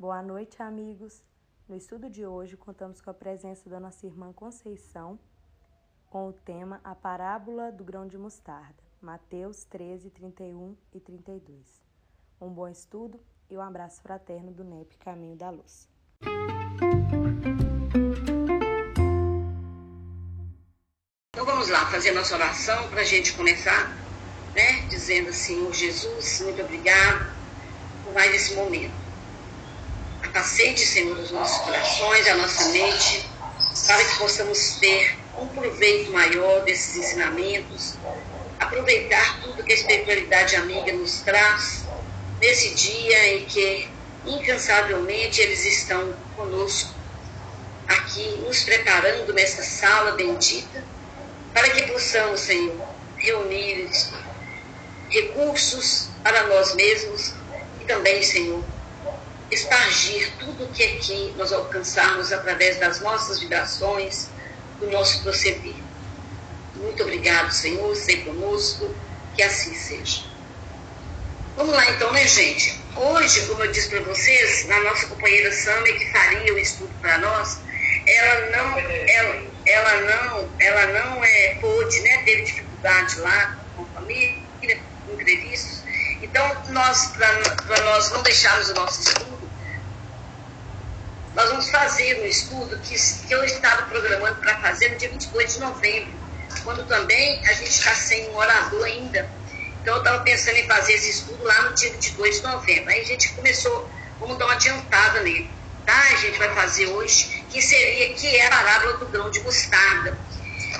Boa noite, amigos. No estudo de hoje, contamos com a presença da nossa irmã Conceição com o tema A Parábola do Grão de Mostarda, Mateus 13, 31 e 32. Um bom estudo e um abraço fraterno do NEP Caminho da Luz. Então vamos lá fazer nossa oração para a gente começar, né? Dizendo assim, Jesus, muito obrigado por mais esse momento Capacete, Senhor, os nossos corações, a nossa mente, para que possamos ter um proveito maior desses ensinamentos, aproveitar tudo que a espiritualidade amiga nos traz nesse dia em que incansavelmente eles estão conosco, aqui nos preparando nessa sala bendita, para que possamos, Senhor, reunir recursos para nós mesmos e também, Senhor, espargir tudo o que aqui nós alcançarmos através das nossas vibrações, do nosso proceder. Muito obrigado, Senhor, ser conosco, que assim seja. Vamos lá então, né, gente? Hoje, como eu disse para vocês, a nossa companheira Samia, que faria o estudo para nós, ela não, ela, ela não, ela não é, pôde, né, teve dificuldade lá com a família, imprevistos. Então, nós, para nós não deixarmos o nosso estudo, nós vamos fazer um estudo que, que eu estava programando para fazer no dia 22 de novembro, quando também a gente está sem um orador ainda. Então eu estava pensando em fazer esse estudo lá no dia 22 de novembro. Aí a gente começou, vamos dar uma adiantada nele. Tá? A gente vai fazer hoje, que seria, que é a parábola do grão de mostarda.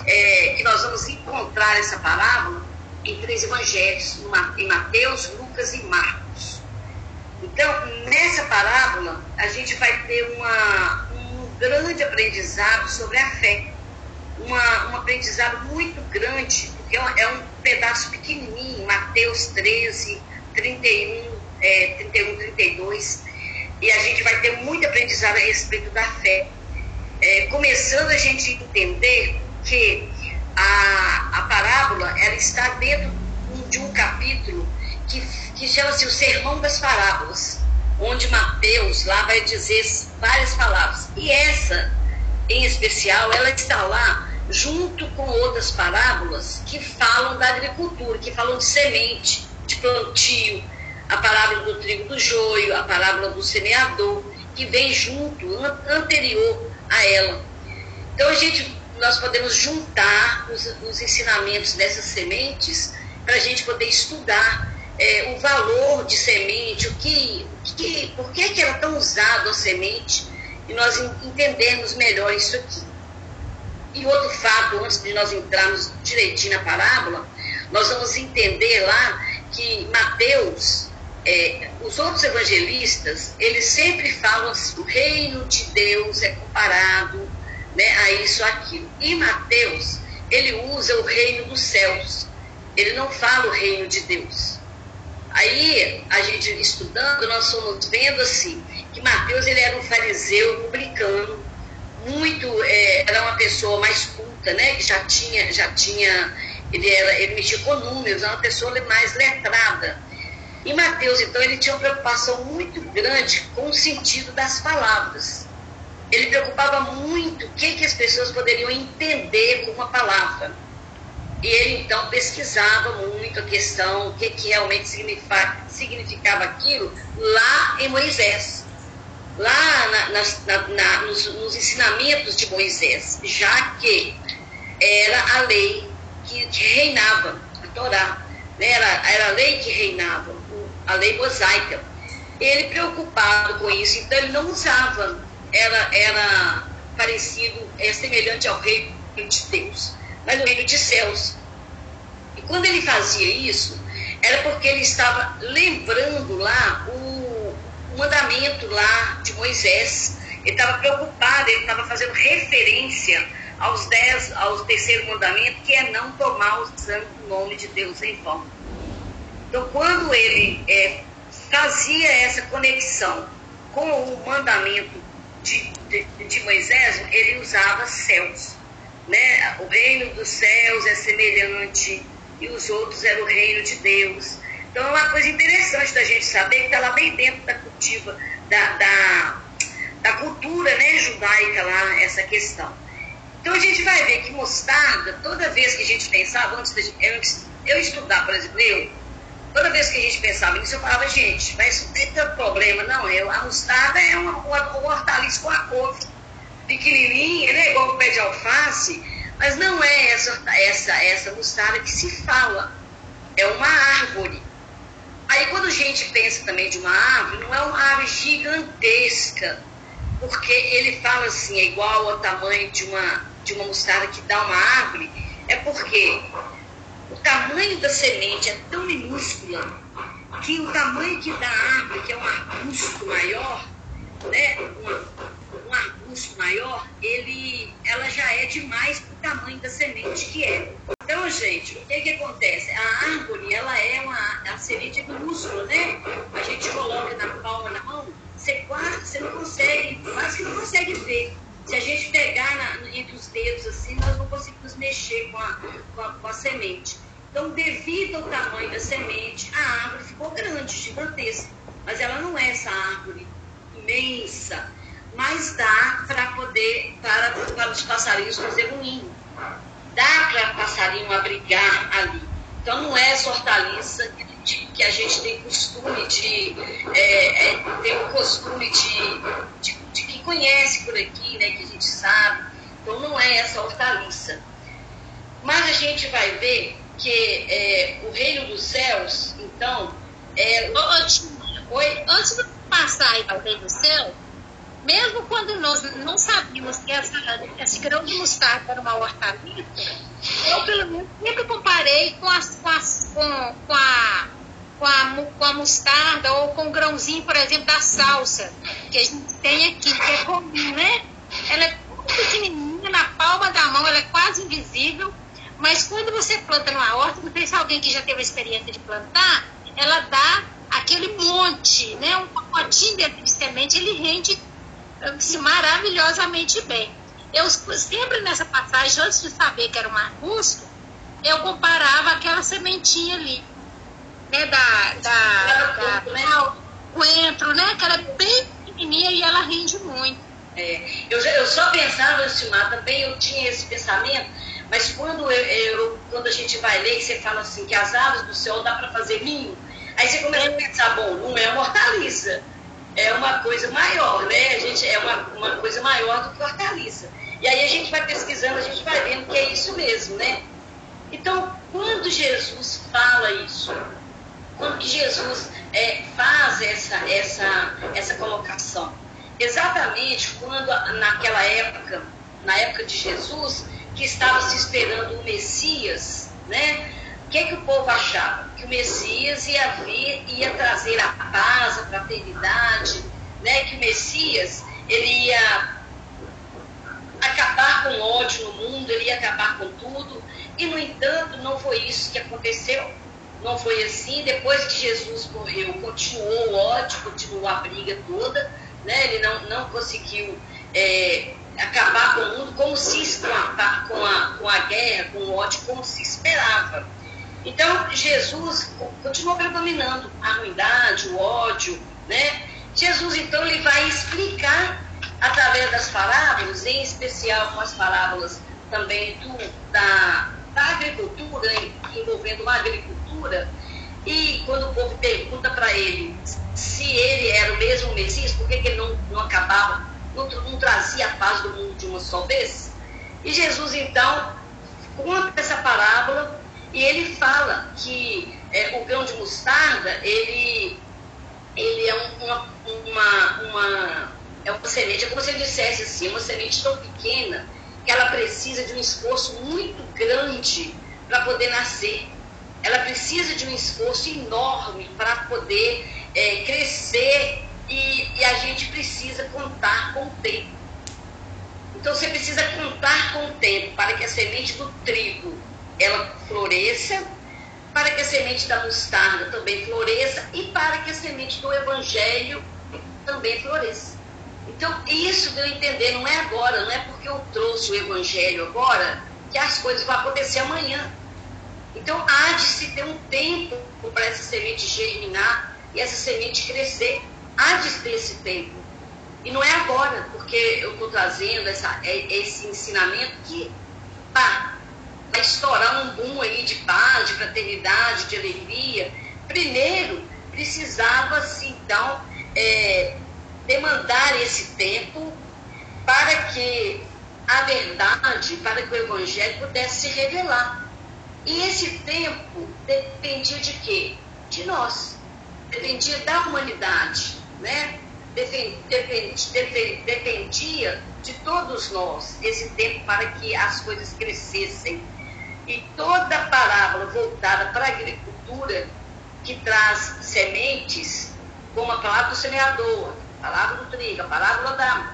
É, que nós vamos encontrar essa parábola em três evangelhos, em Mateus, Lucas e Marcos. Então, nessa parábola, a gente vai ter uma, um grande aprendizado sobre a fé. Uma, um aprendizado muito grande, porque é um pedaço pequenininho, Mateus 13, 31, é, 31, 32. E a gente vai ter muito aprendizado a respeito da fé. É, começando a gente entender que a, a parábola ela está dentro de um capítulo que que chama-se o Sermão das Parábolas, onde Mateus lá vai dizer várias palavras. E essa, em especial, ela está lá junto com outras parábolas que falam da agricultura, que falam de semente, de plantio, a parábola do trigo do joio, a parábola do semeador, que vem junto, anterior a ela. Então a gente, nós podemos juntar os, os ensinamentos dessas sementes para a gente poder estudar é, o valor de semente, o que, que, por que, que era tão usado a semente, e nós entendermos melhor isso aqui. E outro fato, antes de nós entrarmos direitinho na parábola, nós vamos entender lá que Mateus, é, os outros evangelistas, eles sempre falam assim, o reino de Deus é comparado né, a isso, aquilo. E Mateus, ele usa o reino dos céus. Ele não fala o reino de Deus. Aí, a gente estudando, nós fomos vendo assim, que Mateus ele era um fariseu publicano, muito, é, era uma pessoa mais culta, né? Que já tinha, já tinha, ele, era, ele mexia com números, era uma pessoa mais letrada. E Mateus, então, ele tinha uma preocupação muito grande com o sentido das palavras. Ele preocupava muito o que, que as pessoas poderiam entender com uma palavra. E ele então pesquisava muito a questão, o que, que realmente significava, significava aquilo lá em Moisés, lá na, na, na, nos, nos, ensinamentos de Moisés, já que era a lei que, que reinava, a Torá, né? era, era a lei que reinava, a lei mosaica. Ele preocupado com isso, então ele não usava, era, era parecido, é semelhante ao reino de Deus mas no reino de céus. E quando ele fazia isso, era porque ele estava lembrando lá o, mandamento lá de Moisés. Ele estava preocupado, ele estava fazendo referência aos dez, ao terceiro mandamento, que é não tomar o sangue do nome de Deus em vão. Então, quando ele é, fazia essa conexão com o mandamento de, de, de Moisés, ele usava céus né? O reino dos céus é semelhante e os outros eram o reino de Deus. Então é uma coisa interessante da gente saber que está lá bem dentro da cultiva da, da, da cultura né, judaica lá, essa questão. Então a gente vai ver que mostarda, toda vez que a gente pensava, antes de eu, estudar, por exemplo, eu, toda vez que a gente pensava nisso, eu falava, gente, mas não tem tanto problema, não. Eu, a mostarda é uma, uma, uma hortaliça com a couve pequenininha, né, igual o pé de alface, mas não é essa, essa, essa mostarda que se fala. É uma árvore. Aí quando a gente pensa também de uma árvore, não é uma árvore gigantesca, porque ele fala assim, é igual ao tamanho de uma, de uma mostarda que dá uma árvore, é porque o tamanho da semente é tão minúscula que o tamanho que dá a árvore, que é um arbusto maior, né, um, um arbusto maior, ele, ela já é demais para o tamanho da semente que é. Então, gente, o que, que acontece? A árvore, ela é uma, a semente é minúscula, né? A gente coloca na palma da mão, você quase, você não consegue, quase que não consegue ver. Se a gente pegar na, entre os dedos assim, nós não conseguimos mexer com a, com a, com a semente. Então, devido ao tamanho da semente, a árvore ficou grande, gigantesca. Mas ela não é essa árvore imensa, mas dá para poder, para, para os passarinhos fazer um ninho. Dá para passarinho abrigar ali. Então, não é essa hortaliça de, que a gente tem costume de, é, é, tem o costume de, de, de que conhece por aqui, né, que a gente sabe. Então não é essa hortaliça. Mas a gente vai ver que é, o reino dos céus, então, é. Ô, Oi? Antes de passar aí ao reino do céu, mesmo quando nós não sabíamos que essa, esse grão de mostarda era uma hortaliça, eu pelo menos sempre comparei com, as, com, as, com, com, a, com, a, com a mostarda ou com o grãozinho, por exemplo, da salsa, que a gente tem aqui, que é comum, né? Ela é muito pequenininha, na palma da mão, ela é quase invisível, mas quando você planta numa horta, não sei se alguém que já teve a experiência de plantar, ela dá aquele monte, né? Um pacotinho dentro de semente, ele rende se maravilhosamente bem. Eu sempre nessa passagem, antes de saber que era um arbusto, eu comparava aquela sementinha ali, né, da, da, da, da né? coentro, né, que ela é bem pequenininha e ela rende muito. É, eu, eu só pensava, Silmar, também eu tinha esse pensamento, mas quando, eu, eu, quando a gente vai ler, você fala assim, que as aves do céu dá para fazer ninho, aí você começa a pensar, bom, não é uma hortaliça, é uma coisa maior, né? A gente é uma, uma coisa maior do que hortaliça. E aí a gente vai pesquisando, a gente vai vendo que é isso mesmo, né? Então, quando Jesus fala isso, quando Jesus é, faz essa, essa, essa colocação? Exatamente quando, naquela época, na época de Jesus, que estava se esperando o Messias, né? Que, é que o povo achava? Que o Messias ia vir, ia trazer a paz, a fraternidade, né? Que o Messias, ele ia acabar com o ódio no mundo, ele ia acabar com tudo. E, no entanto, não foi isso que aconteceu. Não foi assim. Depois que Jesus morreu, continuou o ódio, continuou a briga toda. Né? Ele não, não conseguiu é, acabar com o mundo como se com a, com, a, com a guerra, com o ódio, como se esperava. Então, Jesus continuou predominando a ruindade, o ódio, né? Jesus, então, ele vai explicar através das parábolas, em especial com as parábolas também do, da, da agricultura, envolvendo uma agricultura, e quando o povo pergunta para ele se ele era o mesmo Messias, por que, que ele não, não acabava, não, não trazia a paz do mundo de uma só vez? E Jesus, então, conta essa parábola e ele fala que é, o grão de mostarda, ele, ele é uma, uma, uma, é uma semente, é como se ele dissesse assim, uma semente tão pequena que ela precisa de um esforço muito grande para poder nascer. Ela precisa de um esforço enorme para poder é, crescer e, e a gente precisa contar com o tempo. Então você precisa contar com o tempo para que a semente do trigo ela floresça, para que a semente da mostarda também floresça e para que a semente do evangelho também floresça. Então, isso deu a entender, não é agora, não é porque eu trouxe o evangelho agora que as coisas vão acontecer amanhã. Então, há de se ter um tempo para essa semente germinar e essa semente crescer. há de ter esse tempo. E não é agora, porque eu estou trazendo essa, é, esse ensinamento que pá, vai estourar um boom aí de paz, de fraternidade, de alegria. Primeiro, precisava-se, então, é, demandar esse tempo para que a verdade, para que o Evangelho pudesse se revelar. E esse tempo dependia de quê? De nós. Dependia da humanidade, né? Dependia de todos nós esse tempo para que as coisas crescessem. E toda a parábola voltada para a agricultura, que traz sementes, como a palavra do semeador, a palavra do trigo, a parábola da,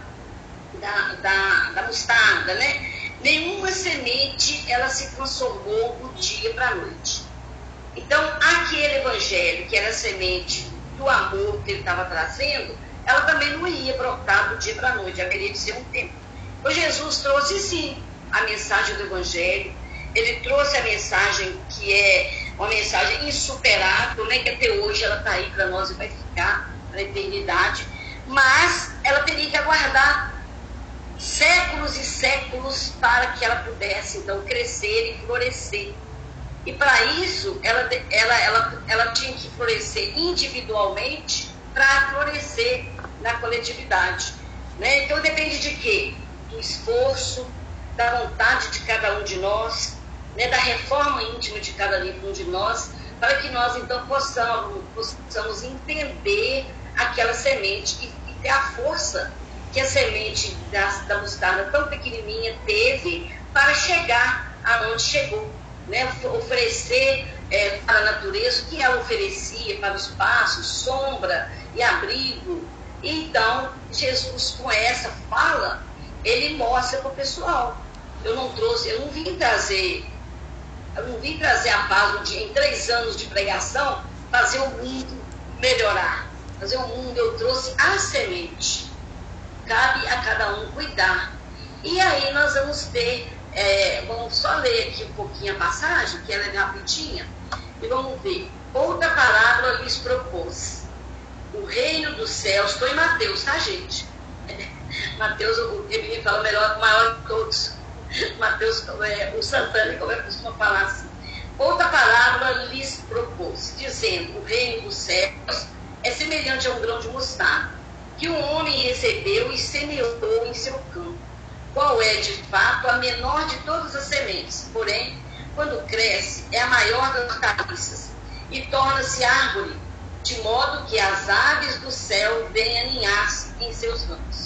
da, da, da mostarda, né? Nenhuma semente ela se transformou do dia para a noite. Então, aquele evangelho, que era semente do amor que ele estava trazendo, ela também não ia brotar do dia para a noite, haveria de ser um tempo. O Jesus trouxe sim a mensagem do evangelho, ele trouxe a mensagem que é uma mensagem insuperável, né, que até hoje ela está aí para nós e vai ficar para a eternidade, mas ela teria que aguardar séculos e séculos para que ela pudesse então crescer e florescer. E para isso ela, ela, ela, ela tinha que florescer individualmente para florescer na coletividade. Né? Então depende de quê? Do esforço, da vontade de cada um de nós, né? da reforma íntima de cada um de nós, para que nós então possamos, possamos entender aquela semente e, e ter a força que a semente da, da mostarda tão pequenininha teve para chegar aonde chegou, né? oferecer é, para a natureza o que ela oferecia para os passos, sombra e abrigo. Então, Jesus, com essa fala, ele mostra para o pessoal. Eu não trouxe, eu não vim trazer, eu não vim trazer a paz em três anos de pregação, fazer o mundo melhorar. Fazer o mundo, eu trouxe a semente cabe a cada um cuidar. E aí nós vamos ter, é, vamos só ler aqui um pouquinho a passagem, que ela é rapidinha, e vamos ver. Outra parábola lhes propôs. O reino dos céus, estou em Mateus, tá, gente? Mateus, o Emílio fala melhor, maior de todos. Mateus, é, o Santana, como é costuma falar assim. Outra parábola lhes propôs, dizendo: O reino dos céus é semelhante a um grão de mostarda que um homem recebeu e semeou em seu campo, qual é de fato a menor de todas as sementes, porém, quando cresce, é a maior das hortaliças e torna-se árvore, de modo que as aves do céu venham aninhar-se em seus ramos.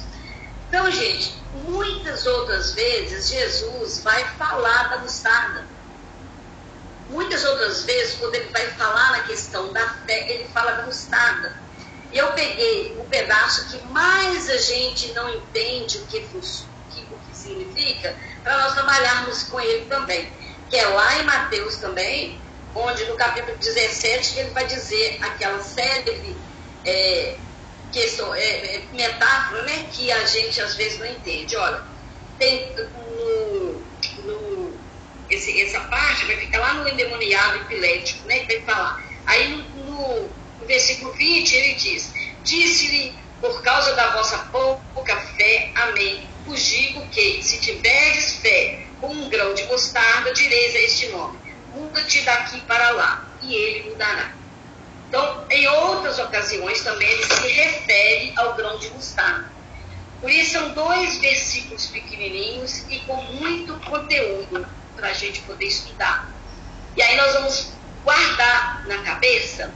Então, gente, muitas outras vezes Jesus vai falar da mostarda. Muitas outras vezes, quando ele vai falar na questão da fé, ele fala da mostarda eu peguei o pedaço que mais a gente não entende o que, que, o que significa, para nós trabalharmos com ele também. Que é lá em Mateus também, onde no capítulo 17 ele vai dizer aquela célebre é, questão, é, é, metáfora né, que a gente às vezes não entende. Olha, tem no, no, esse, essa parte vai ficar lá no endemoniado epilético, né, que vai falar. Aí no, no versículo 20, ele diz: Disse-lhe, por causa da vossa pouca fé, amém. Vos digo que, se tiveres fé com um grão de mostarda, direis a este nome: muda-te daqui para lá, e ele mudará. Então, em outras ocasiões também ele se refere ao grão de mostarda. Por isso, são dois versículos pequenininhos e com muito conteúdo para a gente poder estudar. E aí nós vamos guardar na cabeça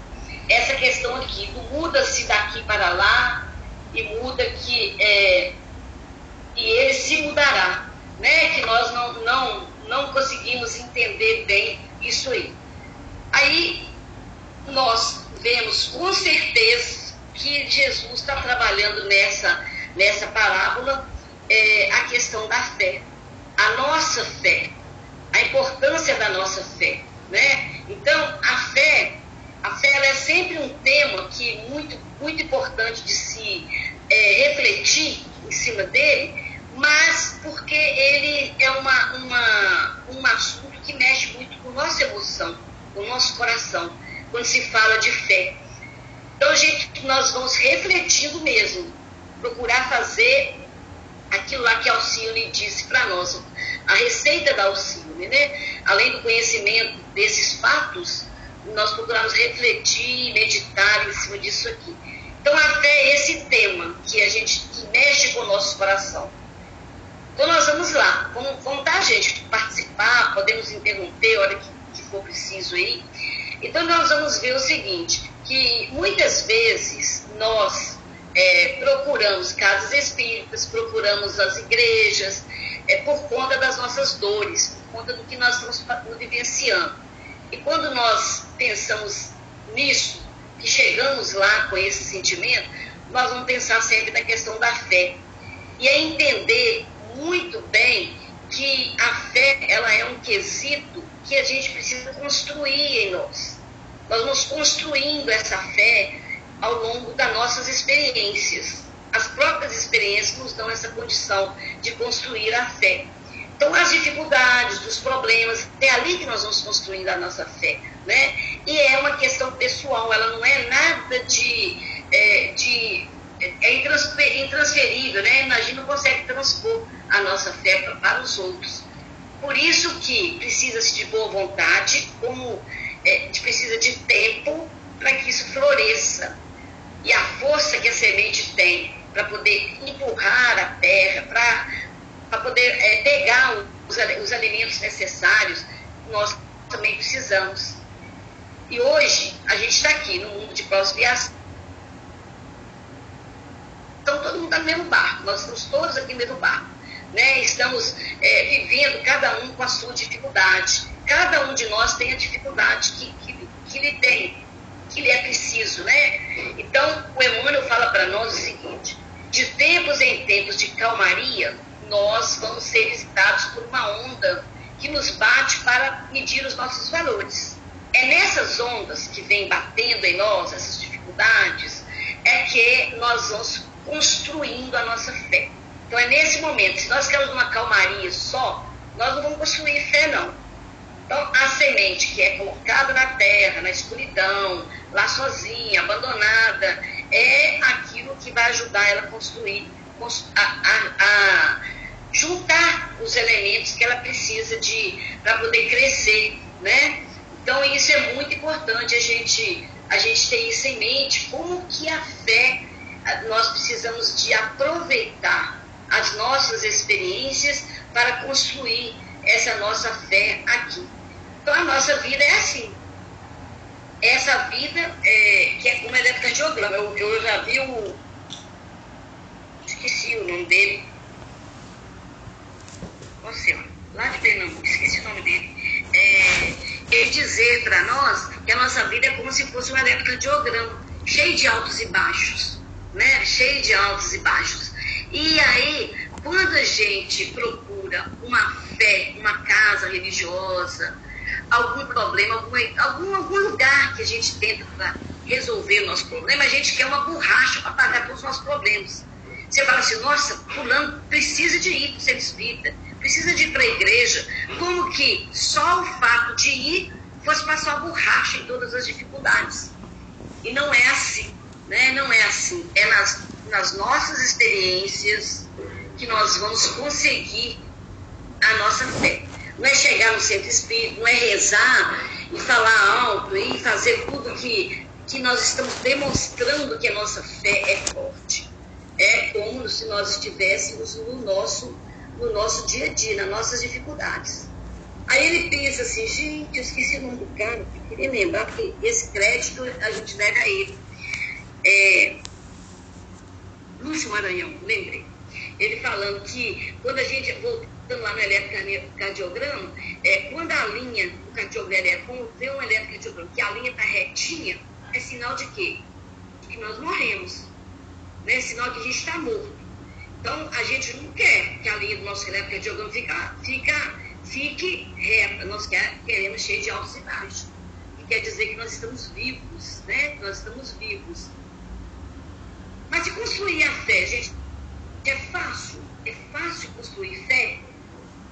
essa questão aqui do muda-se daqui para lá e muda que é, e ele se mudará, né? Que nós não, não, não conseguimos entender bem isso aí. Aí nós vemos com certeza que Jesus está trabalhando nessa, nessa parábola é, a questão da fé, a nossa fé, a importância da nossa fé, né? Então a fé a fé é sempre um tema que é muito, muito importante de se é, refletir em cima dele, mas porque ele é uma, uma, um assunto que mexe muito com nossa emoção, com o nosso coração, quando se fala de fé. Então, gente, nós vamos refletindo mesmo, procurar fazer aquilo lá que Alcione disse para nós, a receita da Alcione, né? Além do conhecimento desses fatos, nós procuramos refletir, meditar em cima disso aqui. Então, até esse tema que a gente que mexe com o nosso coração. Então, nós vamos lá, vamos, vamos dar a gente participar, podemos interromper a hora que, que for preciso aí. Então, nós vamos ver o seguinte, que muitas vezes nós é, procuramos casas espíritas, procuramos as igrejas, é, por conta das nossas dores, por conta do que nós estamos vivenciando. E quando nós pensamos nisso, que chegamos lá com esse sentimento, nós vamos pensar sempre na questão da fé. E é entender muito bem que a fé ela é um quesito que a gente precisa construir em nós. Nós vamos construindo essa fé ao longo das nossas experiências. As próprias experiências nos dão essa condição de construir a fé. Então, as dificuldades, os problemas, é ali que nós vamos construindo a nossa fé. Né? E é uma questão pessoal, ela não é nada de. É, de é intransferível, né? Imagina, não consegue transpor a nossa fé para os outros. Por isso que precisa-se de boa vontade, como é, precisa de tempo para que isso floresça. E a força que a semente tem para poder empurrar a terra, para poder é, pegar os, os alimentos necessários, nós também precisamos. E hoje, a gente está aqui no mundo de pós-viação. Então, todo mundo está no mesmo barco, nós estamos todos aqui no mesmo barco. Né? Estamos é, vivendo, cada um com a sua dificuldade. Cada um de nós tem a dificuldade que, que, que lhe tem, que lhe é preciso. Né? Então, o Emmanuel fala para nós o seguinte: de tempos em tempos de calmaria, nós vamos ser visitados por uma onda que nos bate para medir os nossos valores. É nessas ondas que vem batendo em nós, essas dificuldades, é que nós vamos construindo a nossa fé. Então é nesse momento, se nós queremos uma calmaria só, nós não vamos construir fé não. Então a semente que é colocada na terra, na escuridão, lá sozinha, abandonada, é aquilo que vai ajudar ela a construir, a, a, a juntar os elementos que ela precisa de para poder crescer, né? Então isso é muito importante a gente a gente ter isso em mente, como que a fé nós precisamos de aproveitar as nossas experiências para construir essa nossa fé aqui. Então a nossa vida é assim essa vida é, que é como eletrocardiograma. Eu, eu já vi o. Esqueci o nome dele. Nossa lá de Pernambuco, esqueci o nome dele. É, ele dizer para nós que a nossa vida é como se fosse um eletrocardiograma, cheio de altos e baixos, né? Cheio de altos e baixos. E aí, quando a gente procura uma fé, uma casa religiosa, algum problema, algum, algum, algum lugar que a gente tenta para resolver o nosso problema, a gente quer uma borracha para pagar todos os nossos problemas. Você fala assim, nossa, fulano precisa de ir para o ser espírita, precisa de ir para a igreja, como que só o fato de ir fosse passar a borracha em todas as dificuldades. E não é assim, né? Não é assim. É nas, nas nossas experiências que nós vamos conseguir a nossa fé. Não é chegar no centro espírita, não é rezar e falar alto e fazer tudo que, que nós estamos demonstrando que a nossa fé é forte. É como se nós estivéssemos no nosso, no nosso dia a dia, nas nossas dificuldades. Aí ele pensa assim, gente, eu esqueci o nome do cara, eu queria lembrar, porque esse crédito a gente deve a ele. É, Lúcio Maranhão, lembrei. Ele falando que quando a gente, voltando lá no eletrocardiograma, é, quando a linha do cardiograma é como vê um eletrocardiograma, que a linha está retinha, é sinal de quê? Que nós morremos. Né? É sinal que a gente está morto. Então, a gente não quer que a linha do nosso eletrocardiograma fica, fica, fique reta. Nós quer, queremos cheio de altos e baixos. Que quer dizer que nós estamos vivos, né? Nós estamos vivos. Mas de construir a fé, gente, é fácil, é fácil construir fé.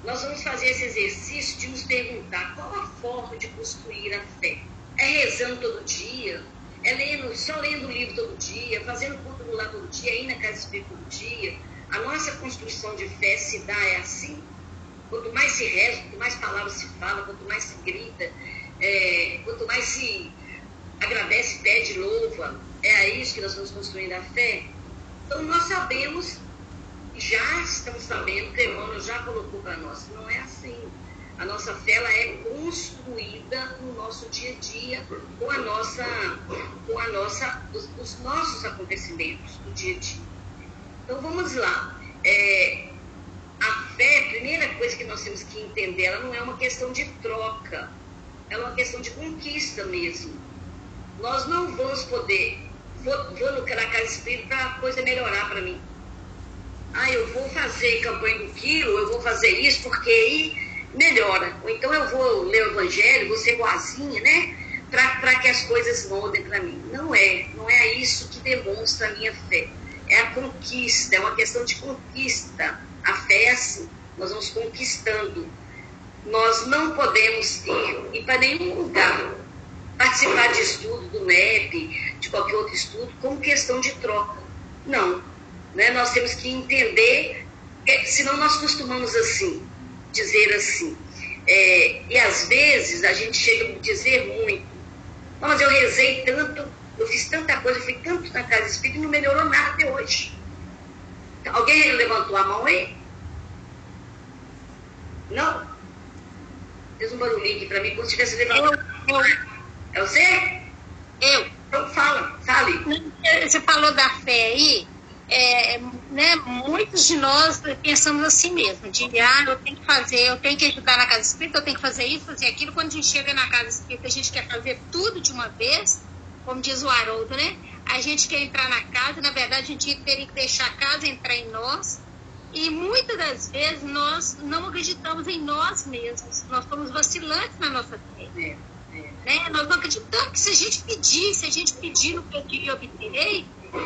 Nós vamos fazer esse exercício de nos perguntar qual a forma de construir a fé. É rezando todo dia? é lendo, só lendo o livro todo dia, fazendo culto lá todo dia, indo na casa espírita todo dia. A nossa construção de fé se dá é assim. Quanto mais se reza, quanto mais palavras se fala, quanto mais se grita, é, quanto mais se agradece, pede, louva, é a isso que nós vamos construindo a fé. Então nós sabemos, já estamos sabendo, que Emmanuel já colocou para nós, não é assim. A nossa fé ela é construída no nosso dia a dia, com a nossa, com a nossa, os, os nossos acontecimentos do dia a dia. Então vamos lá. É, a fé, a primeira coisa que nós temos que entender, ela não é uma questão de troca, ela é uma questão de conquista mesmo. Nós não vamos poder, vou, vou na casa espírita para a coisa melhorar para mim. Ah, eu vou fazer campanha do quilo, eu vou fazer isso, porque aí melhora. Ou então eu vou ler o evangelho, vou ser boazinha, né? Para que as coisas mudem para mim. Não é. Não é isso que demonstra a minha fé. É a conquista, é uma questão de conquista. A fé é assim. Nós vamos conquistando. Nós não podemos ir, ir para nenhum lugar participar de estudo do MEP, de qualquer outro estudo, como questão de troca. Não. Né? Nós temos que entender, senão nós costumamos assim, dizer assim. É, e às vezes a gente chega a dizer muito. Mas eu rezei tanto, eu fiz tanta coisa, fui tanto na casa espírita e não melhorou nada até hoje. Alguém levantou a mão aí? Não? Fez um barulhinho aqui para mim, como se tivesse levantado. Eu, eu. É você? Eu. Então fala, fale. Você falou da fé aí é, né, muitos de nós pensamos assim mesmo, de ah, eu tenho que fazer, eu tenho que ajudar na casa espírita, eu tenho que fazer isso, fazer aquilo. Quando a gente chega na casa espírita, a gente quer fazer tudo de uma vez, como diz o Haroldo, né? A gente quer entrar na casa, na verdade a gente teria que deixar a casa entrar em nós. E muitas das vezes nós não acreditamos em nós mesmos, nós somos vacilantes na nossa fé. É, é. Né? Nós não acreditamos que se a gente pedir, se a gente pedir no pedir e obterei,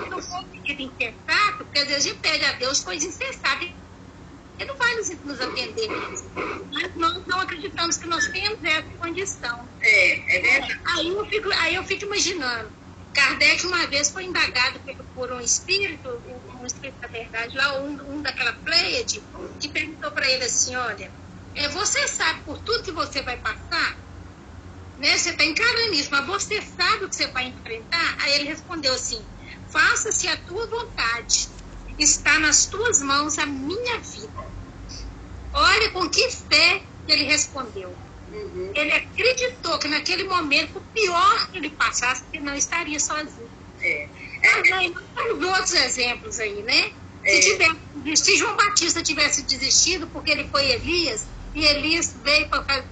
não for pedido insensato, porque às vezes a gente pede a Deus coisa insensata. Ele não vai nos, nos atender mesmo. Mas nós não acreditamos que nós temos essa condição. É, é verdade. Aí eu fico, aí eu fico imaginando. Kardec uma vez foi indagado por, por um espírito, um, espírito da verdade, lá, um, um daquela Pleiade, que perguntou para ele assim, olha, é, você sabe por tudo que você vai passar? Né? Você está encarando isso, mas você sabe o que você vai enfrentar? Aí ele respondeu assim, faça-se a tua vontade. Está nas tuas mãos a minha vida. Olha com que fé ele respondeu. Uhum. Ele acreditou que naquele momento, o pior que ele passasse, ele não estaria sozinho. É. Mas aí, temos outros exemplos aí, né? É. Se, tivesse, se João Batista tivesse desistido porque ele foi Elias, e Elias veio para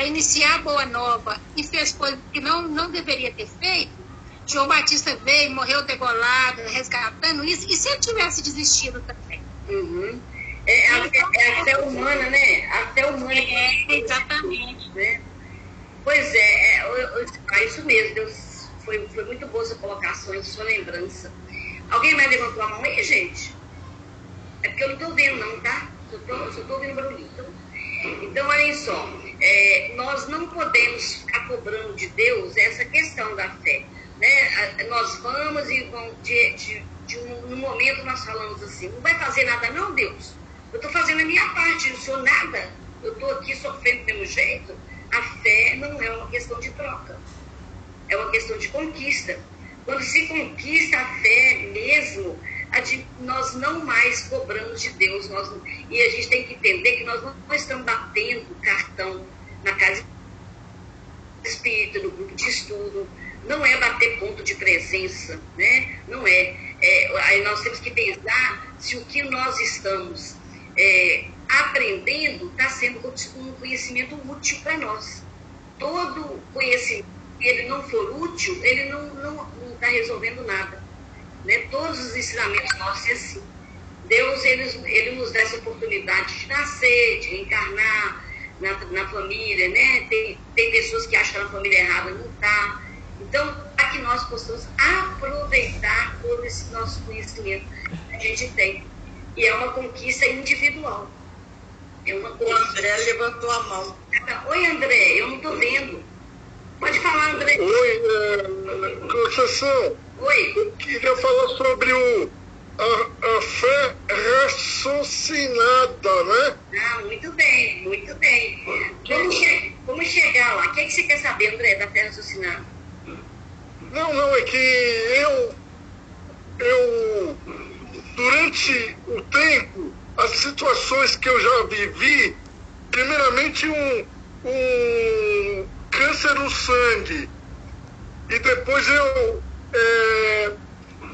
iniciar a boa nova e fez coisas que não, não deveria ter feito, João Batista veio, morreu degolado, resgatando isso, e se ele tivesse desistido também? Uhum. É, é, é, a fé humana, né? A fé humana. É, exatamente. Né? Pois é, é, é, isso mesmo. Deus, foi, foi muito boa essa colocação, sua lembrança. Alguém mais levantou a mão aí, gente? É porque eu não estou vendo, não, tá? Só estou ouvindo barulhinho. Então, então, olhem só. É, nós não podemos ficar cobrando de Deus essa questão da fé né, nós vamos e vamos, de, de, de um, no momento nós falamos assim, não vai fazer nada não, Deus. Eu estou fazendo a minha parte, não sou nada. Eu estou aqui sofrendo pelo jeito. A fé não é uma questão de troca. É uma questão de conquista. Quando se conquista a fé mesmo, a de, nós não mais cobramos de Deus. Nós, e a gente tem que entender que nós não estamos batendo cartão na casa espírita, no grupo de estudo, não é bater ponto de presença, né? Não é. é aí nós temos que pensar se o que nós estamos é, aprendendo está sendo um conhecimento útil para nós. Todo conhecimento, se ele não for útil, ele não está não, não tá resolvendo nada. Né? Todos os ensinamentos nossos é assim. Deus ele, ele nos dá essa oportunidade de nascer, de encarnar na, na família, né? Tem, tem pessoas que acham que a família errada não está então, para que nós possamos aproveitar todo esse nosso conhecimento que a gente tem. E é uma conquista individual. É uma conquista. O André levantou a mão. Oi, André, eu não estou vendo. Pode falar, André. Oi, é, Conceição. Oi. Eu queria falar sobre o, a, a fé raciocinada, né? Ah, muito bem, muito bem. Vamos, che vamos chegar lá. O que, é que você quer saber, André, da fé raciocinada? Não, não, é que eu, eu, durante o tempo, as situações que eu já vivi, primeiramente um, um câncer no sangue, e depois eu é,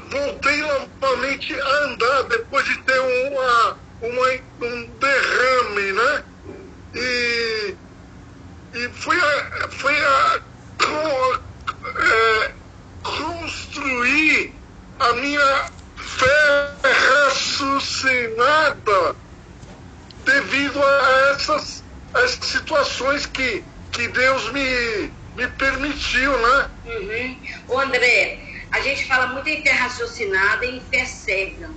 voltei novamente a andar depois de ter uma, uma, um derrame, né? E, e foi a, foi a, é, construir a minha fé raciocinada devido a essas, as situações que, que Deus me, me permitiu, né? Uhum. André, a gente fala muito em fé raciocinada e em fé cega.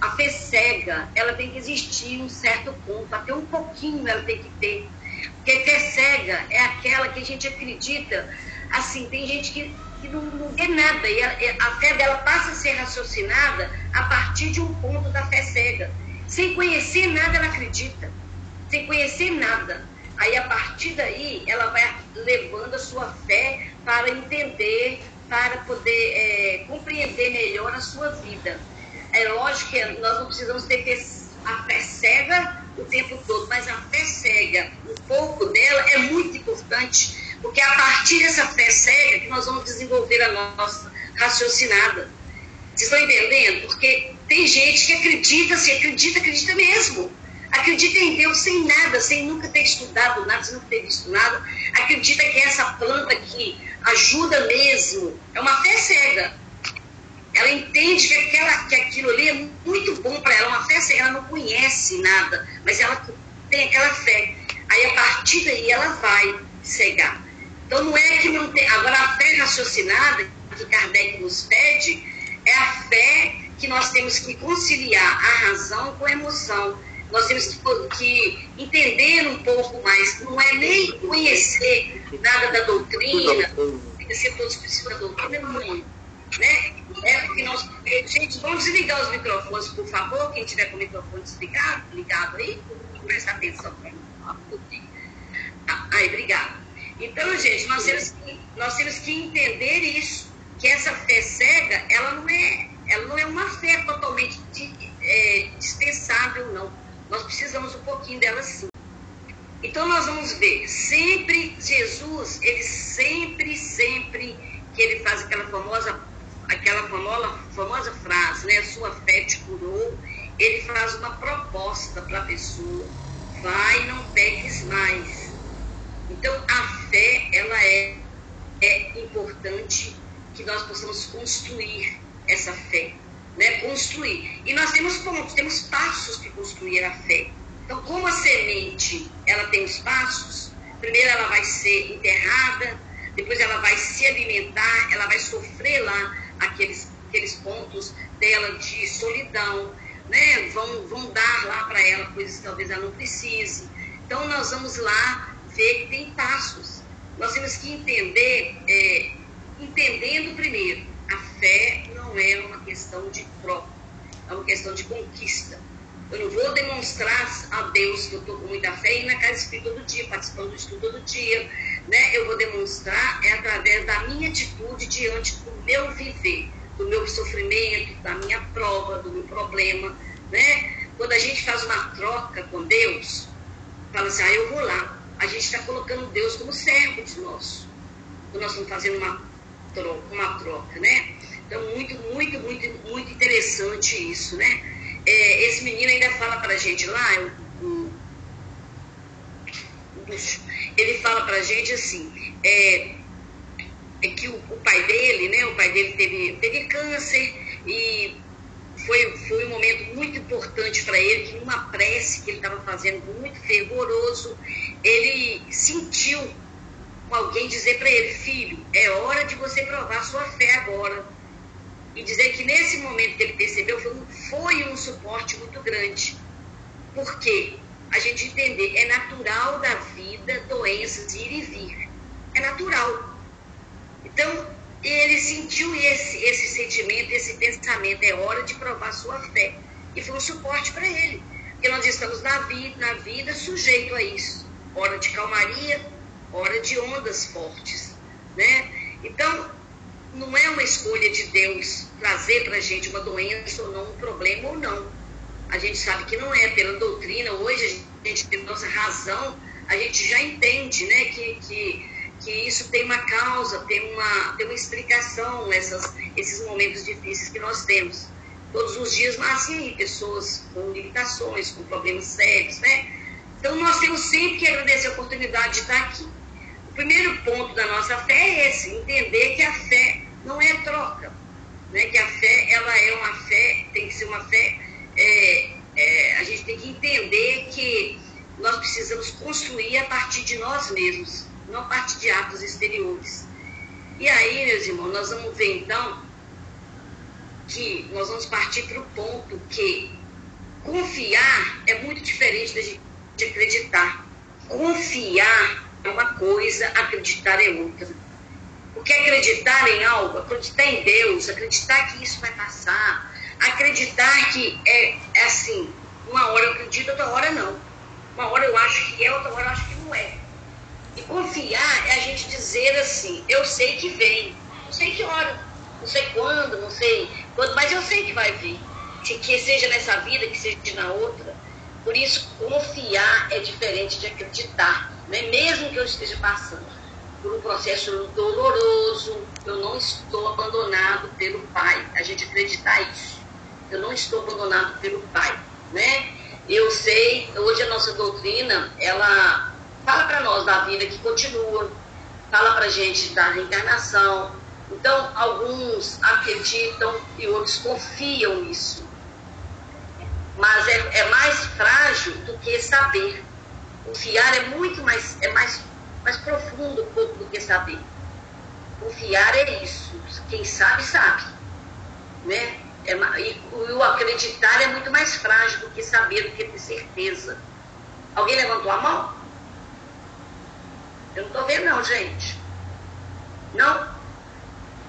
A fé cega, ela tem que existir um certo ponto, até um pouquinho ela tem que ter. Porque fé cega é aquela que a gente acredita, assim, tem gente que, que não, não vê nada, e a, a fé dela passa a ser raciocinada a partir de um ponto da fé cega. Sem conhecer nada, ela acredita. Sem conhecer nada. Aí, a partir daí, ela vai levando a sua fé para entender para poder é, compreender melhor a sua vida. É lógico que nós não precisamos ter a fé cega o tempo todo, mas a fé cega, um pouco dela é muito importante, porque é a partir dessa fé cega que nós vamos desenvolver a nossa raciocinada. Vocês estão entendendo? Porque tem gente que acredita, se acredita, acredita mesmo. Acredita em Deus sem nada, sem nunca ter estudado nada, sem nunca ter visto nada. Acredita que essa planta aqui ajuda mesmo. É uma fé cega. Ela entende que, aquela, que aquilo ali é muito bom para ela. Uma fé cega, ela não conhece nada, mas ela tem aquela fé. Aí a partir daí ela vai cegar. Então não é que não tem. Agora a fé raciocinada que Kardec nos pede é a fé que nós temos que conciliar a razão com a emoção nós temos que, que, entender um pouco mais. Não é nem conhecer nada da doutrina, conhecer todos os princípios da doutrina, não. Né? É porque nós, gente, vamos desligar os microfones, por favor. Quem tiver com o microfone desligado, ligado aí, prestar atenção para mim. Ah, aí, obrigado. Então, gente, nós temos, que, nós temos que entender isso, que essa fé cega, ela não é, ela não é uma fé totalmente é, dispensável, não nós precisamos um pouquinho dela sim. Então nós vamos ver, sempre Jesus, ele sempre, sempre que ele faz aquela famosa, aquela famosa, famosa frase, né? Sua fé te curou, ele faz uma proposta para a pessoa, vai não peques mais. Então a fé, ela é, é importante que nós possamos construir essa fé né, construir. E nós temos pontos, temos passos para construir a fé. Então, como a semente ela tem os passos, primeiro ela vai ser enterrada, depois ela vai se alimentar, ela vai sofrer lá aqueles, aqueles pontos dela de solidão, né? vão, vão dar lá para ela coisas que talvez ela não precise. Então, nós vamos lá ver que tem passos. Nós temos que entender, é, entendendo primeiro, a fé não é uma questão de troca, é uma questão de conquista. Eu não vou demonstrar a Deus que eu estou com muita fé e na casa espírita todo dia, participando do estudo todo dia. Né? Eu vou demonstrar é através da minha atitude diante do meu viver, do meu sofrimento, da minha prova, do meu problema. Né? Quando a gente faz uma troca com Deus, fala assim, ah, eu vou lá. A gente está colocando Deus como servo de nós. Quando nós estamos fazendo uma troca, uma troca, né? Então, muito, muito, muito, muito interessante isso, né? É, esse menino ainda fala pra gente lá, o, ele fala pra gente assim, é, é que o, o, pai dele, né? O pai dele teve, teve câncer e foi, foi um momento muito importante para ele, que numa prece que ele estava fazendo muito fervoroso, ele sentiu alguém dizer para ele, filho, é hora de você provar sua fé agora e dizer que nesse momento que ele percebeu foi um, foi um suporte muito grande. Porque a gente entender, é natural da vida doenças ir e vir. é natural. Então, ele sentiu esse, esse sentimento, esse pensamento, é hora de provar sua fé. E foi um suporte para ele. Porque nós estamos na vida, na vida sujeito a isso. Hora de calmaria, hora de ondas fortes. Né? Então, não é uma escolha de Deus trazer para a gente uma doença ou não, um problema ou não. A gente sabe que não é. Pela doutrina, hoje, a gente tem nossa razão, a gente já entende né, que, que que isso tem uma causa, tem uma, tem uma explicação, essas, esses momentos difíceis que nós temos. Todos os dias nascem aí pessoas com limitações, com problemas sérios, né? Então nós temos sempre que agradecer a oportunidade de estar aqui. O primeiro ponto da nossa fé é esse, entender que a fé não é troca, né? Que a fé, ela é uma fé, tem que ser uma fé, é, é, a gente tem que entender que nós precisamos construir a partir de nós mesmos não parte de atos exteriores. E aí, meus irmãos, nós vamos ver então que nós vamos partir para o ponto que confiar é muito diferente da gente acreditar. Confiar é uma coisa, acreditar é outra. O que é acreditar em algo? Acreditar em Deus, acreditar que isso vai passar, acreditar que é, é assim, uma hora eu acredito, outra hora não. Uma hora eu acho que é, outra hora eu acho que não é. E confiar é a gente dizer assim, eu sei que vem, não sei que hora, não sei quando, não sei quando, mas eu sei que vai vir. Que seja nessa vida, que seja na outra. Por isso, confiar é diferente de acreditar. Né? Mesmo que eu esteja passando por um processo doloroso, eu não estou abandonado pelo Pai. A gente acreditar isso. Eu não estou abandonado pelo Pai. Né? Eu sei, hoje a nossa doutrina, ela fala para nós da vida que continua, fala para gente da reencarnação. Então, alguns acreditam e outros confiam nisso. Mas é, é mais frágil do que saber. Confiar é muito mais, é mais, mais profundo do que saber. Confiar é isso. Quem sabe, sabe. Né? É, e o acreditar é muito mais frágil do que saber, do que ter certeza. Alguém levantou a mão? Eu não estou vendo, não, gente. Não?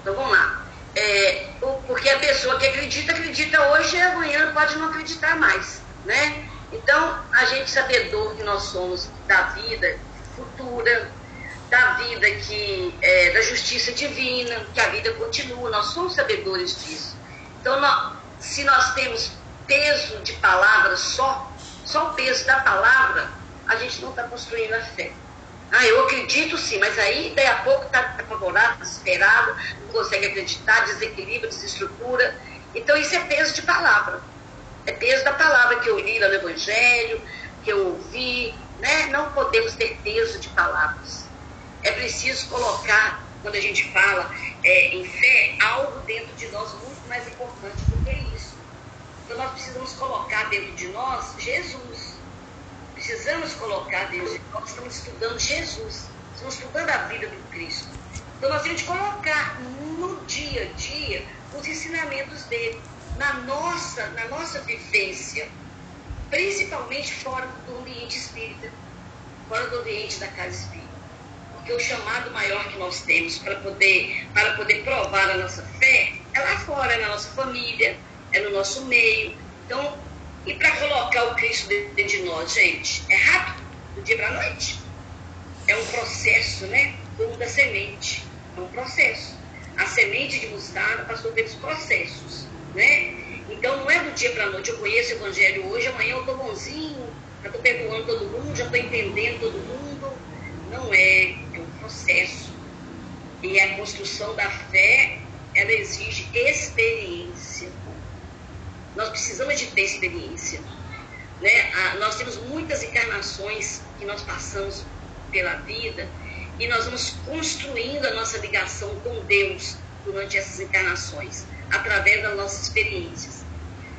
Então vamos lá. É, porque a pessoa que acredita, acredita hoje e amanhã pode não acreditar mais. Né? Então, a gente sabedor que nós somos da vida futura, da vida que é, da justiça divina, que a vida continua, nós somos sabedores disso. Então, nós, se nós temos peso de palavra só, só o peso da palavra, a gente não está construindo a fé. Ah, eu acredito sim, mas aí daí a pouco está apavorado, desesperado, não consegue acreditar, desequilibra, desestrutura. Então isso é peso de palavra. É peso da palavra que eu li lá no Evangelho, que eu ouvi. Né? Não podemos ter peso de palavras. É preciso colocar, quando a gente fala é, em fé, algo dentro de nós muito mais importante do que isso. Então nós precisamos colocar dentro de nós Jesus precisamos colocar Deus. Nós estamos estudando Jesus, estamos estudando a vida do Cristo. Então nós temos que colocar no dia a dia os ensinamentos dele, na nossa, na nossa vivência, principalmente fora do ambiente espírita, fora do ambiente da casa espírita. Porque o chamado maior que nós temos para poder, para poder provar a nossa fé é lá fora, é na nossa família, é no nosso meio. Então, e para colocar o Cristo dentro de nós, gente, é rápido, do dia para a noite. É um processo, né? Como da semente. É um processo. A semente de mostarda passou pelos processos, né? Então não é do dia para a noite. Eu conheço o Evangelho hoje, amanhã eu estou bonzinho, já estou perdoando todo mundo, já estou entendendo todo mundo. Não é, é um processo. E a construção da fé, ela exige experiência nós precisamos de ter experiência. Né? Ah, nós temos muitas encarnações que nós passamos pela vida e nós vamos construindo a nossa ligação com Deus durante essas encarnações, através das nossas experiências.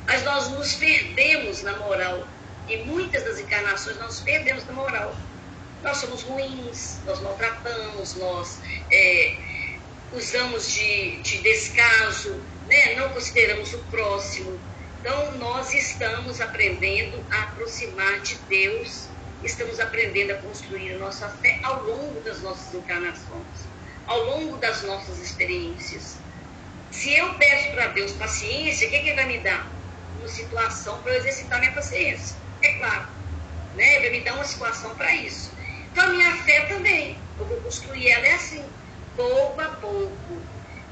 Mas nós nos perdemos na moral. E muitas das encarnações nós nos perdemos na moral. Nós somos ruins, nós maltratamos, nós é, usamos de, de descaso, né? não consideramos o próximo, então, nós estamos aprendendo a aproximar de Deus estamos aprendendo a construir a nossa fé ao longo das nossas encarnações, ao longo das nossas experiências. Se eu peço para Deus paciência, o que, que Ele vai me dar? Uma situação para eu exercitar minha paciência. É claro. Né? Ele vai me dar uma situação para isso. Então a minha fé também. Eu vou construir ela é assim, pouco a pouco.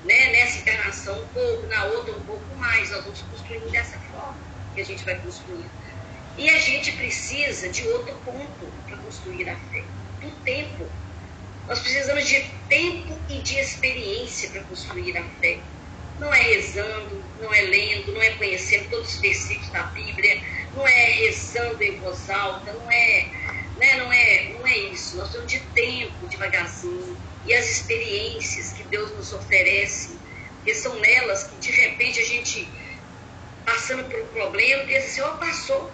Né? Nessa encarnação um pouco, na outra um pouco mais. Nós vamos construindo dessa forma que a gente vai construir. E a gente precisa de outro ponto para construir a fé, do tempo. Nós precisamos de tempo e de experiência para construir a fé. Não é rezando, não é lendo, não é conhecendo todos os versículos da Bíblia, não é rezando em voz alta, não é, né, não é, não é isso. Nós precisamos de tempo, devagarzinho, e as experiências que Deus nos oferece, que são nelas que de repente a gente passando por um problema, pensa assim, ó, passou,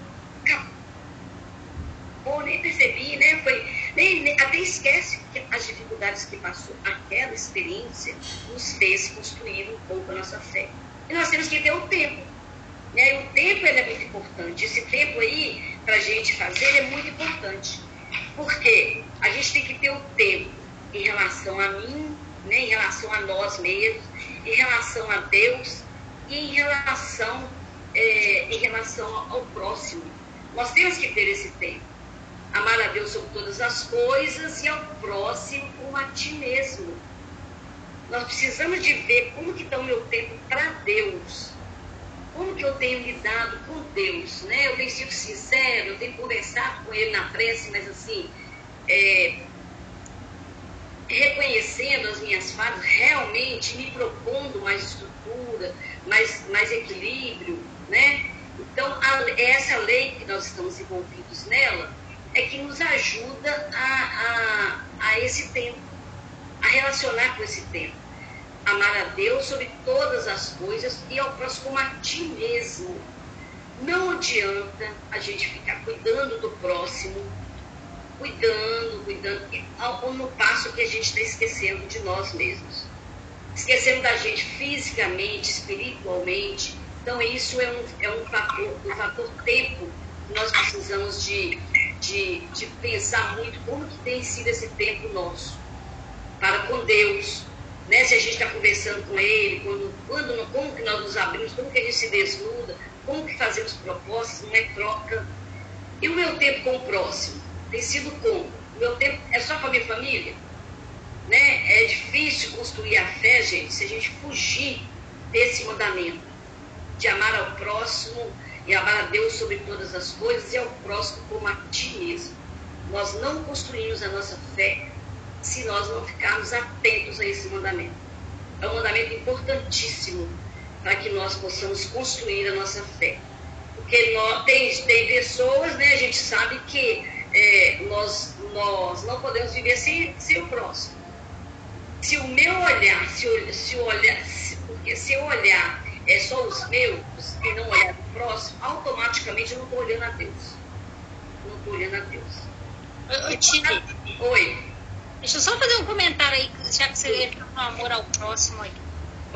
nem percebi, né? Foi, nem, nem, até esquece que as dificuldades que passou. Aquela experiência nos fez construir um pouco a nossa fé. E nós temos que ter o tempo. Né? O tempo é muito importante. Esse tempo aí, para a gente fazer, é muito importante. Porque a gente tem que ter o tempo em relação a mim, né? em relação a nós mesmos, em relação a Deus e em relação, é, em relação ao próximo. Nós temos que ter esse tempo. Amar a Deus sobre todas as coisas e ao próximo como a ti mesmo. Nós precisamos de ver como que está o meu tempo para Deus. Como que eu tenho lidado com Deus, né? Eu tenho sido sincero, eu tenho conversado com Ele na prece, mas assim, é, reconhecendo as minhas falhas, realmente me propondo mais estrutura, mais, mais equilíbrio, né? Então, a, essa lei que nós estamos envolvidos nela é que nos ajuda a, a, a esse tempo, a relacionar com esse tempo. Amar a Deus sobre todas as coisas e ao próximo a ti mesmo. Não adianta a gente ficar cuidando do próximo, cuidando, cuidando, ao, no passo que a gente está esquecendo de nós mesmos. Esquecendo da gente fisicamente, espiritualmente, então, isso é um, é um fator, um fator tempo que nós precisamos de, de, de pensar muito como que tem sido esse tempo nosso para com Deus. Né? Se a gente está conversando com Ele, quando, quando, como que nós nos abrimos, como que a gente se desnuda, como que fazemos propostas, não é troca. E o meu tempo com o próximo? Tem sido como? O meu tempo é só com a minha família? Né? É difícil construir a fé, gente, se a gente fugir desse mandamento de amar ao próximo e amar a Deus sobre todas as coisas e ao próximo como a ti mesmo. Nós não construímos a nossa fé se nós não ficarmos atentos a esse mandamento. É um mandamento importantíssimo para que nós possamos construir a nossa fé. Porque nós, tem, tem pessoas, né, a gente sabe que é, nós, nós não podemos viver sem, sem o próximo. Se o meu olhar, se, se, olhar, se, porque se eu olhar é só os meus e não olhar o próximo, automaticamente eu não estou olhando a Deus. Não estou olhando a Deus. Ô, Oi. Deixa eu só fazer um comentário aí, já que você entra no amor ao próximo aí.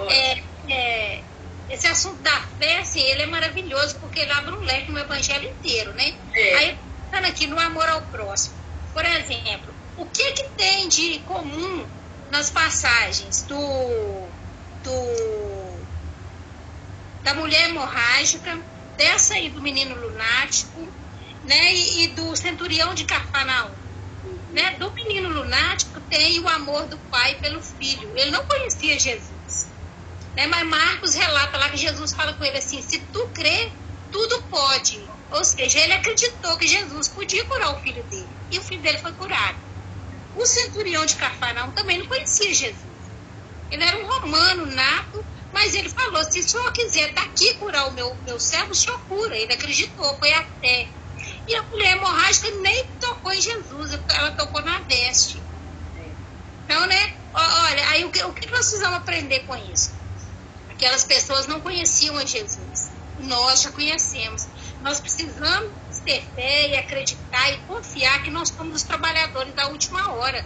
É, é, esse assunto da fé, assim, ele é maravilhoso porque ele abre um leque no evangelho inteiro, né? É. Aí, falando aqui no amor ao próximo. Por exemplo, o que que tem de comum nas passagens do, do da mulher hemorrágica, dessa aí do menino lunático, né, e, e do centurião de Cafarnaum. Né? Do menino lunático tem o amor do pai pelo filho. Ele não conhecia Jesus. Né? Mas Marcos relata lá que Jesus fala com ele assim: se tu crê, tudo pode. Ou seja, ele acreditou que Jesus podia curar o filho dele. E o filho dele foi curado. O centurião de Cafarnaum também não conhecia Jesus. Ele era um romano nato, mas ele falou: se o senhor quiser daqui curar o meu, meu servo, o senhor cura. Ele acreditou, foi até. E a mulher hemorrágica nem tocou em Jesus, ela tocou na veste. Então, né? Olha, aí o que, o que nós precisamos aprender com isso? Aquelas pessoas não conheciam a Jesus. Nós já conhecemos. Nós precisamos ter fé e acreditar e confiar que nós somos os trabalhadores da última hora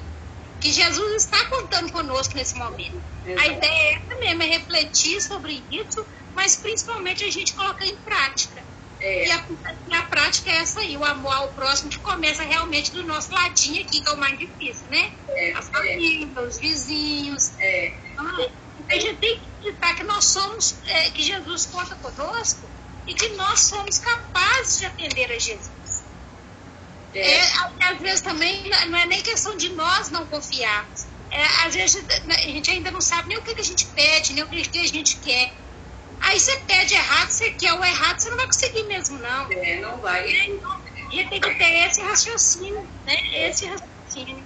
que Jesus está contando conosco nesse momento. Exato. A ideia é essa mesmo, é refletir sobre isso, mas principalmente a gente colocar em prática. É. E, a, e, a, prática é essa aí, o amor ao próximo, que começa realmente do nosso ladinho aqui, que é o mais difícil, né? É, As famílias, é. os vizinhos. É. Então, a gente tem que acreditar que nós somos, é, que Jesus conta conosco e que nós somos capazes de atender a Jesus. É. é às vezes também não é nem questão de nós não confiarmos. É, às vezes a gente ainda não sabe nem o que, que a gente pede, nem o que, que a gente quer. Aí você pede errado, você quer o errado, você não vai conseguir mesmo, não. É, não vai. Então, a gente tem que ter esse raciocínio, né? Esse raciocínio.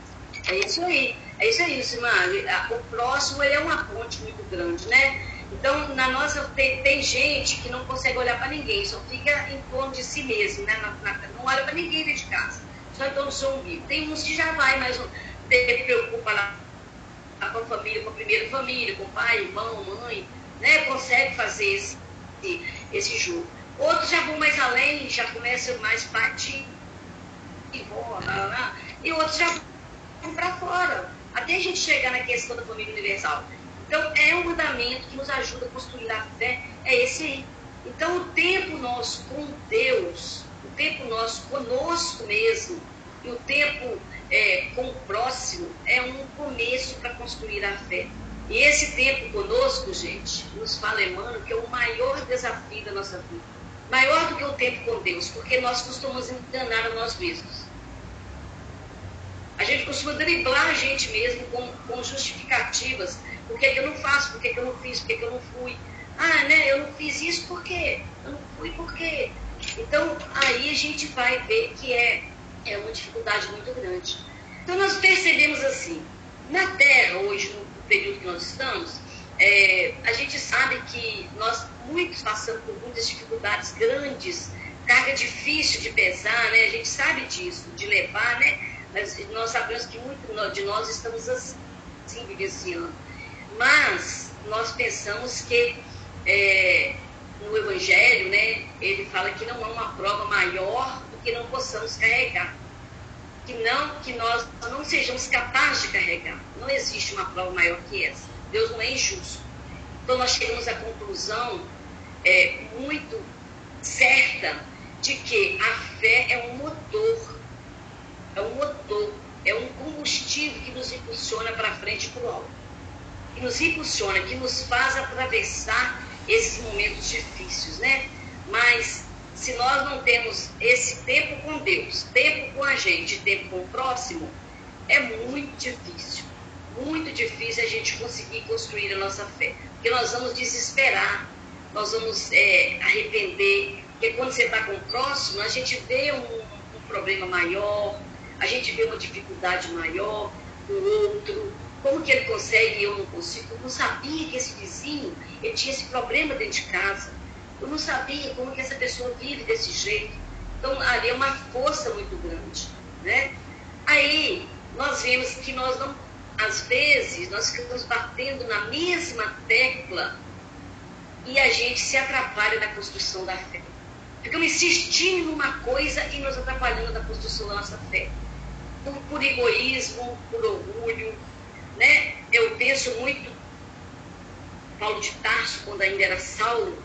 É isso aí. É isso aí, Simone. O próximo ele é uma ponte muito grande, né? Então, na nossa, tem, tem gente que não consegue olhar para ninguém, só fica em torno de si mesmo, né? Na, na, não olha para ninguém dentro de casa, só em torno do seu umbigo. Tem uns que já vai, mas se preocupa lá com a família, com a primeira família, com o pai, irmão, mãe, né? Consegue fazer esse, esse jogo. Outros já vão mais além, já começam mais partir e vão, e outros já vão para fora, até a gente chegar na questão da família universal. Então, é um mandamento que nos ajuda a construir a fé, é esse aí. Então, o tempo nosso com Deus, o tempo nosso conosco mesmo, e o tempo é, com o próximo, é um começo para construir a fé. E esse tempo conosco, gente, nos fala Emmanuel, que é o maior desafio da nossa vida. Maior do que o tempo com Deus, porque nós costumamos enganar a nós mesmos. A gente costuma driblar a gente mesmo com, com justificativas por que, que eu não faço? Por que, que eu não fiz? Por que, que eu não fui? Ah, né? Eu não fiz isso por quê? Eu não fui por quê? Então, aí a gente vai ver que é, é uma dificuldade muito grande. Então, nós percebemos assim, na Terra, hoje, no período que nós estamos, é, a gente sabe que nós muitos passamos por muitas dificuldades grandes, carga difícil de pesar, né? A gente sabe disso, de levar, né? Mas nós sabemos que muitos de nós estamos assim, vivenciando. Mas nós pensamos que é, no Evangelho, né, ele fala que não há uma prova maior do que não possamos carregar. Que, não, que nós não sejamos capazes de carregar. Não existe uma prova maior que essa. Deus não é injusto. Então nós chegamos à conclusão é, muito certa de que a fé é um motor, é um motor, é um combustível que nos impulsiona para frente e para o alto que nos impulsiona, que nos faz atravessar esses momentos difíceis, né? Mas se nós não temos esse tempo com Deus, tempo com a gente, tempo com o próximo, é muito difícil. Muito difícil a gente conseguir construir a nossa fé. Porque nós vamos desesperar, nós vamos é, arrepender. Porque quando você está com o próximo, a gente vê um, um problema maior, a gente vê uma dificuldade maior do outro, como que ele consegue e eu não consigo? Eu não sabia que esse vizinho ele tinha esse problema dentro de casa. Eu não sabia como que essa pessoa vive desse jeito. Então, ali é uma força muito grande, né? Aí, nós vemos que nós não, às vezes, nós ficamos batendo na mesma tecla e a gente se atrapalha na construção da fé. Ficamos insistindo numa coisa e nos atrapalhando na construção da nossa fé. Por, por egoísmo, por orgulho, né? Eu penso muito Paulo de Tarso, quando ainda era Saulo,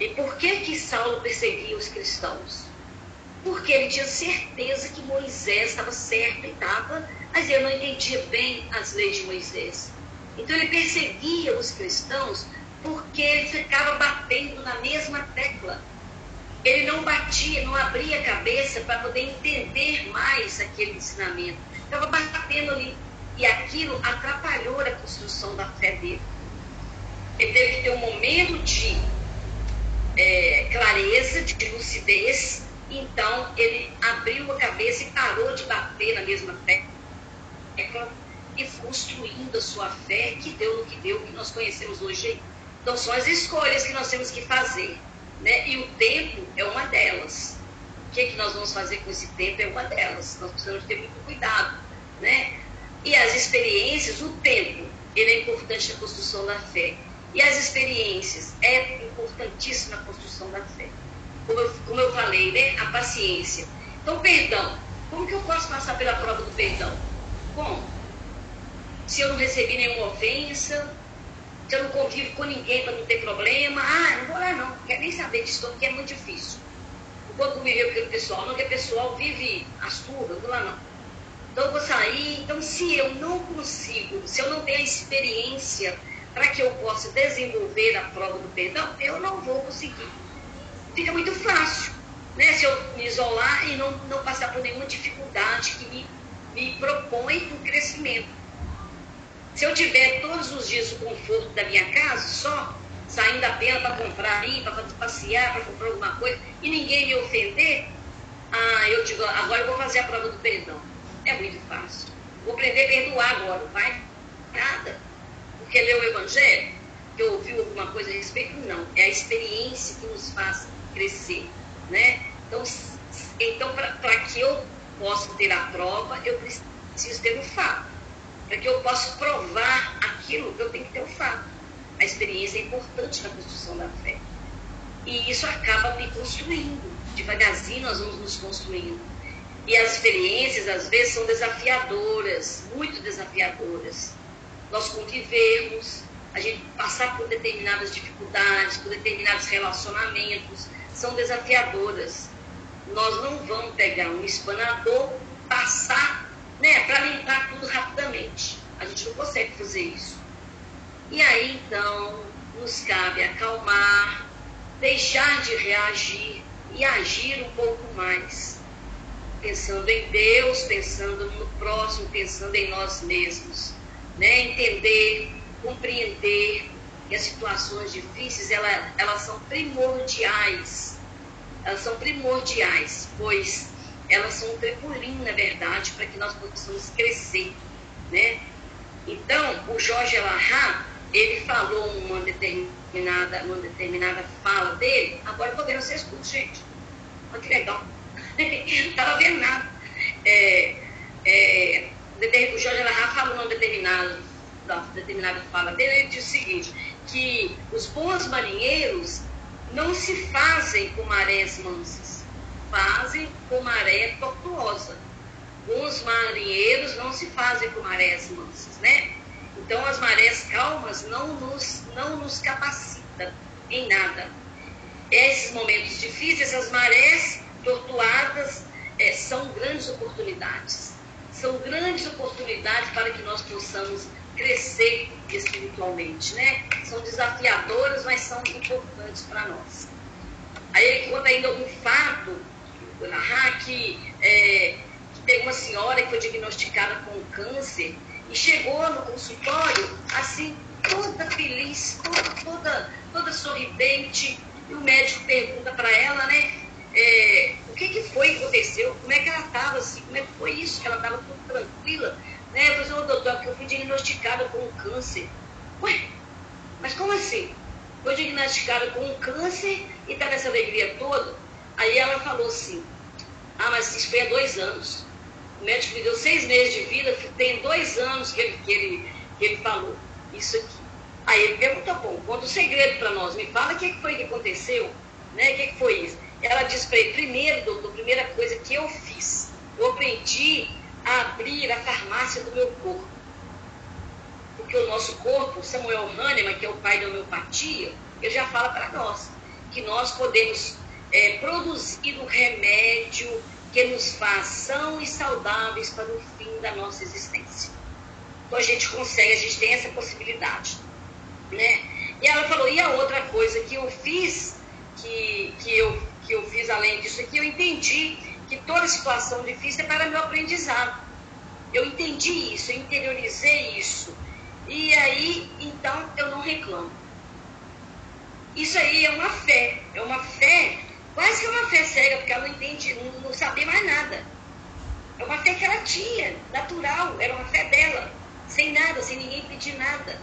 e por que que Saulo perseguia os cristãos? Porque ele tinha certeza que Moisés estava certo e estava, mas ele não entendia bem as leis de Moisés. Então ele perseguia os cristãos porque ele ficava batendo na mesma tecla. Ele não batia, não abria a cabeça para poder entender mais aquele ensinamento. Estava batendo ali e aquilo atrapalhou a construção da fé dele. Ele teve que ter um momento de é, clareza, de lucidez, então ele abriu a cabeça e parou de bater na mesma fé e construindo a sua fé que deu no que deu, que nós conhecemos hoje. Então são as escolhas que nós temos que fazer. Né? E o tempo é uma delas. O que, é que nós vamos fazer com esse tempo é uma delas. Nós precisamos ter muito cuidado. Né? E as experiências, o tempo, ele é importante na construção da fé. E as experiências é importantíssima na construção da fé. Como eu, como eu falei, né? A paciência. Então, perdão. Como que eu posso passar pela prova do perdão? Como? Se eu não recebi nenhuma ofensa, se eu não convivo com ninguém para não ter problema, ah, não vou lá não, não quero nem saber disso, porque é muito difícil. vou conviver com aquele pessoal, não, que o pessoal vive as turmas, vou lá não. Eu vou sair, então se eu não consigo, se eu não tenho a experiência para que eu possa desenvolver a prova do perdão, eu não vou conseguir. Fica muito fácil, né? Se eu me isolar e não, não passar por nenhuma dificuldade que me, me propõe um crescimento. Se eu tiver todos os dias o conforto da minha casa só, saindo a pena para comprar ali, para passear, para comprar alguma coisa, e ninguém me ofender, ah, eu digo, agora eu vou fazer a prova do perdão. É muito fácil. Vou aprender a perdoar agora, não vai nada. Porque ler o Evangelho, que ouviu alguma coisa a respeito, não. É a experiência que nos faz crescer. Né? Então, então para que eu possa ter a prova, eu preciso ter o fato. Para que eu possa provar aquilo, eu tenho que ter o fato. A experiência é importante na construção da fé. E isso acaba me construindo. Devagarzinho nós vamos nos construindo. E as experiências, às vezes, são desafiadoras, muito desafiadoras. Nós convivermos, a gente passar por determinadas dificuldades, por determinados relacionamentos, são desafiadoras. Nós não vamos pegar um espanador, passar, né, para limpar tudo rapidamente. A gente não consegue fazer isso. E aí então nos cabe acalmar, deixar de reagir e agir um pouco mais, pensando em Deus, pensando no próximo, pensando em nós mesmos, né? Entender, compreender que as situações difíceis elas, elas são primordiais, elas são primordiais, pois elas são um trampolim, na verdade, para que nós possamos crescer, né? Então, o Jorge Larrat, ele falou uma determinada, uma determinada fala dele, agora vendo vocês tudo, gente. Olha que legal. Não estava vendo nada. É, é, o Jorge Larra falou uma determinada, determinada fala dele, ele disse o seguinte, que os bons marinheiros não se fazem com marés mansas, fazem com maré tortuosa. Bons marinheiros não se fazem com marés mansas, né? Então, as marés calmas não nos, não nos capacitam em nada. Esses momentos difíceis, essas marés tortuadas, é, são grandes oportunidades. São grandes oportunidades para que nós possamos crescer espiritualmente, né? São desafiadoras, mas são importantes para nós. Aí ele conta ainda um fato, que, é, que tem uma senhora que foi diagnosticada com câncer e chegou no consultório, assim, toda feliz, toda, toda, toda sorridente. E o médico pergunta para ela, né? É, o que, que foi que aconteceu? Como é que ela estava assim? Como é que foi isso? Que ela estava tudo tranquila? Né? Eu falei, doutor, porque eu fui diagnosticada com um câncer. Ué, mas como assim? Foi diagnosticada com um câncer e está nessa alegria toda? Aí ela falou assim, ah, mas isso foi há dois anos. O médico me deu seis meses de vida, tem dois anos que ele, que ele, que ele falou isso aqui. Aí ele perguntou, bom, conta o segredo para nós, me fala o que, que foi que aconteceu, né? O que, que foi isso? Ela disse para ele, primeiro, doutor, primeira coisa que eu fiz, eu aprendi a abrir a farmácia do meu corpo. Porque o nosso corpo, Samuel Hahnemann, que é o pai da homeopatia, ele já fala para nós que nós podemos é, produzir um remédio que nos faz são e saudáveis para o fim da nossa existência. Então a gente consegue, a gente tem essa possibilidade. Né? E ela falou, e a outra coisa que eu fiz, que, que, eu, que eu fiz além disso aqui, eu entendi que toda situação difícil é para meu aprendizado. Eu entendi isso, eu interiorizei isso. E aí, então, eu não reclamo. Isso aí é uma fé, é uma fé Quase que é uma fé cega, porque ela não entende, não, não sabia mais nada. É uma fé que ela tinha, natural, era uma fé dela, sem nada, sem ninguém pedir nada.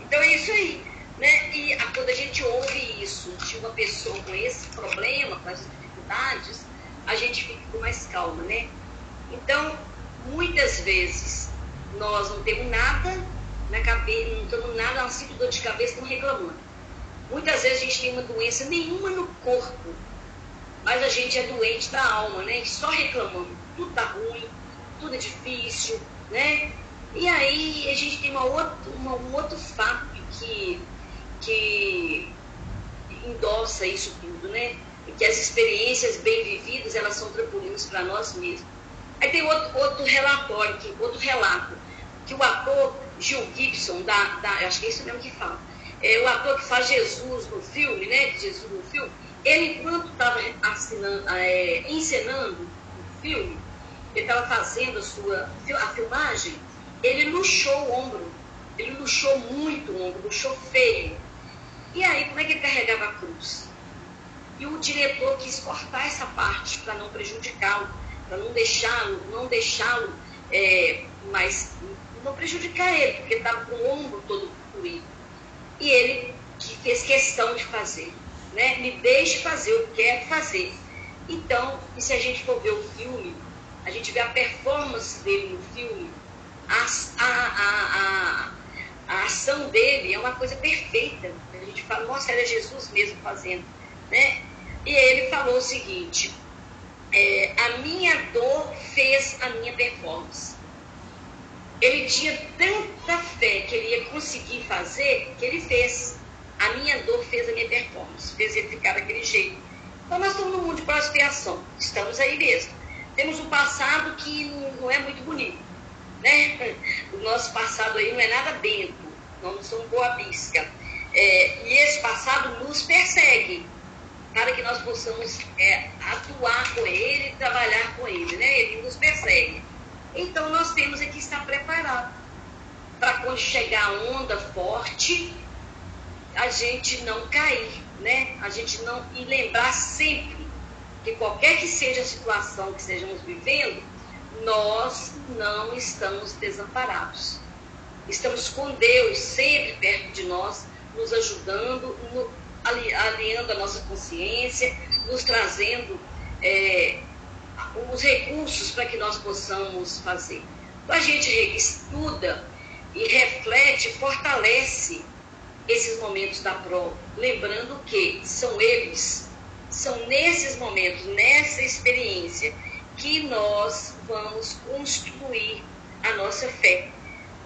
Então é isso aí. Né? E a, quando a gente ouve isso de uma pessoa com esse problema, com essas dificuldades, a gente fica com mais calma, né? Então, muitas vezes, nós não temos nada na cabeça, não temos nada, não sinto dor de cabeça, estamos reclamando. Muitas vezes a gente tem uma doença nenhuma no corpo, mas a gente é doente da alma, né? Só reclamando, tudo tá ruim, tudo é difícil, né? E aí a gente tem uma outra, uma, um outro fato que, que endossa isso tudo, né? que as experiências bem vividas, elas são trampolins para nós mesmos. Aí tem outro, outro relatório, que, outro relato, que o ator Gil Gibson, da, da, acho que é isso mesmo que fala, é, o ator que faz Jesus no filme, né, Jesus no filme, ele, enquanto estava é, encenando o filme, ele estava fazendo a sua a filmagem, ele luxou o ombro, ele luxou muito o ombro, luxou feio. E aí, como é que ele carregava a cruz? E o diretor quis cortar essa parte para não prejudicá-lo, para não deixá-lo, não deixá-lo, é, mas não prejudicar ele, porque estava com o ombro todo ruído. E ele fez questão de fazer, né? Me deixe fazer, eu quero fazer. Então, e se a gente for ver o filme, a gente vê a performance dele no filme, a, a, a, a ação dele é uma coisa perfeita. A gente fala, nossa, era Jesus mesmo fazendo, né? E ele falou o seguinte: é, a minha dor fez a minha performance. Ele tinha tanta fé que ele ia conseguir fazer que ele fez. A minha dor fez a minha performance, fez ele ficar daquele jeito. Então nós estamos no mundo de prosperação, estamos aí mesmo. Temos um passado que não é muito bonito, né? O nosso passado aí não é nada bento, não somos boa bisca. É, e esse passado nos persegue para que nós possamos é, atuar com ele, trabalhar com ele, né? Ele nos persegue. Então nós temos que estar preparados para quando chegar a onda forte, a gente não cair, né? A gente não e lembrar sempre que qualquer que seja a situação que estejamos vivendo, nós não estamos desamparados. Estamos com Deus sempre perto de nós, nos ajudando, alinhando a nossa consciência, nos trazendo é, os recursos para que nós possamos fazer. Então a gente estuda e reflete, fortalece esses momentos da prova, lembrando que são eles, são nesses momentos, nessa experiência, que nós vamos construir a nossa fé.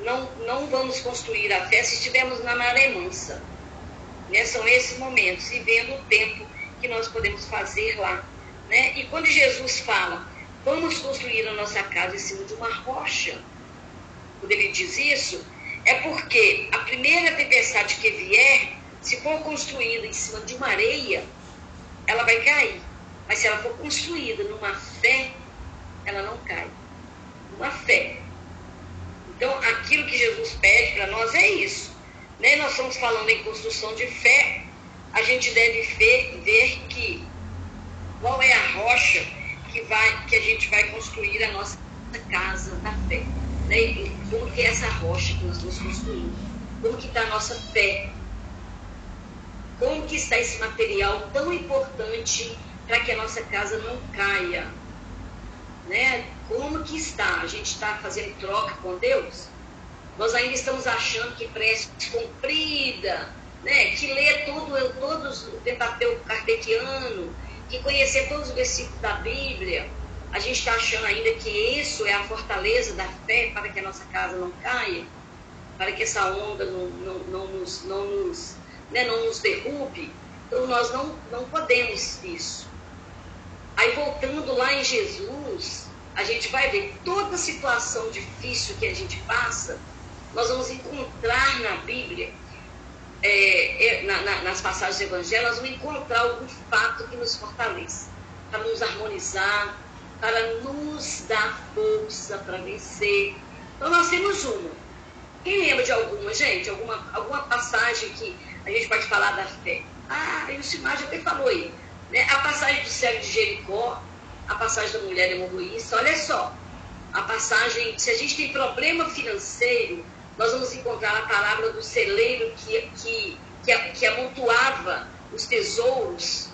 Não, não vamos construir a fé se estivermos na maré mansa né? São esses momentos, e vendo o tempo que nós podemos fazer lá. Né? E quando Jesus fala, vamos construir a nossa casa em cima de uma rocha, quando ele diz isso, é porque a primeira tempestade que vier, se for construída em cima de uma areia, ela vai cair. Mas se ela for construída numa fé, ela não cai. Uma fé. Então, aquilo que Jesus pede para nós é isso. Né? Nós estamos falando em construção de fé, a gente deve ver, ver que qual é a rocha que, vai, que a gente vai construir a nossa casa da fé. Né? Como que é essa rocha que nós vamos construir? Como que está a nossa fé? Como que está esse material tão importante para que a nossa casa não caia? Né? Como que está? A gente está fazendo troca com Deus? Nós ainda estamos achando que prece comprida, né? que lê todo, todos o Pentateuco kardeciano, que conhecer todos os versículos da Bíblia, a gente está achando ainda que isso é a fortaleza da fé para que a nossa casa não caia, para que essa onda não, não, não nos, não, nos, né, não nos derrube. Então nós não, não podemos isso. Aí voltando lá em Jesus, a gente vai ver toda situação difícil que a gente passa, nós vamos encontrar na Bíblia, é, é, na, na, nas passagens do Evangelho, nós vamos encontrar algum fato que nos fortaleça, para nos harmonizar, para nos dar força para vencer. Então nós temos uma. Quem lembra de alguma, gente? Alguma, alguma passagem que a gente pode falar da fé? Ah, o Simar já até falou aí. Né? A passagem do cego de Jericó, a passagem da mulher hemorroísta, olha só. A passagem, se a gente tem problema financeiro, nós vamos encontrar a palavra do celeiro que, que, que, que amontoava os tesouros.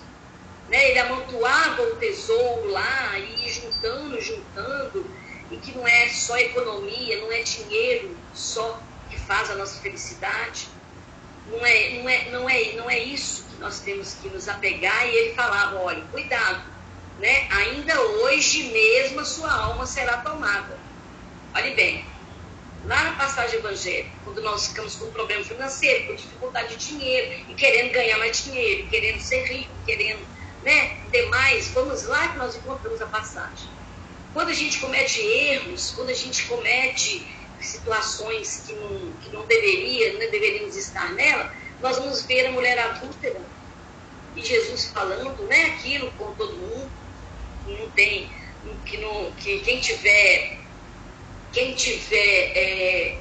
Né? Ele amontoava o tesouro lá e juntando, juntando, e que não é só economia, não é dinheiro só que faz a nossa felicidade. Não é, não é, não é, não é isso que nós temos que nos apegar. E ele falava, olha, cuidado, né? ainda hoje mesmo a sua alma será tomada. Olhe bem, lá na passagem evangélica, quando nós ficamos com problema financeiro, com dificuldade de dinheiro, e querendo ganhar mais dinheiro, querendo ser rico, querendo né, demais, vamos lá que nós encontramos a passagem. Quando a gente comete erros, quando a gente comete situações que não, que não deveria, não deveríamos estar nela, nós vamos ver a mulher adúltera e Jesus falando, né, aquilo com todo mundo, não tem, que, não, que quem tiver, quem tiver é,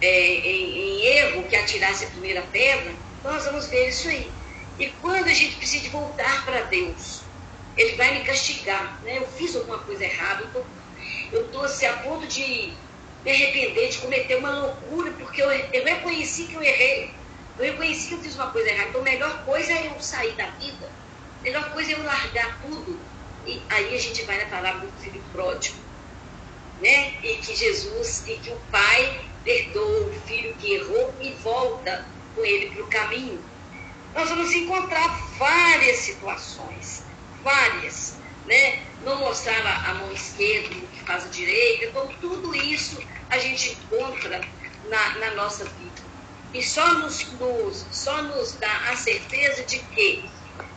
é, em, em, erro que atirasse a primeira pedra, nós vamos ver isso aí. E quando a gente precisa voltar para Deus, Ele vai me castigar, né? Eu fiz alguma coisa errada, eu estou assim, a ponto de me arrepender, de cometer uma loucura, porque eu, eu reconheci que eu errei. Eu reconheci que eu fiz uma coisa errada. Então, a melhor coisa é eu sair da vida. A melhor coisa é eu largar tudo. E aí a gente vai na palavra do filho pródigo. Né? E que Jesus, e que o pai perdoa o filho que errou e volta com ele para o caminho. Nós vamos encontrar várias situações, várias, né? Não mostrar a, mão esquerda, o que faz a direita, então tudo isso a gente encontra na, na nossa vida. E só nos, nos, só nos dá a certeza de que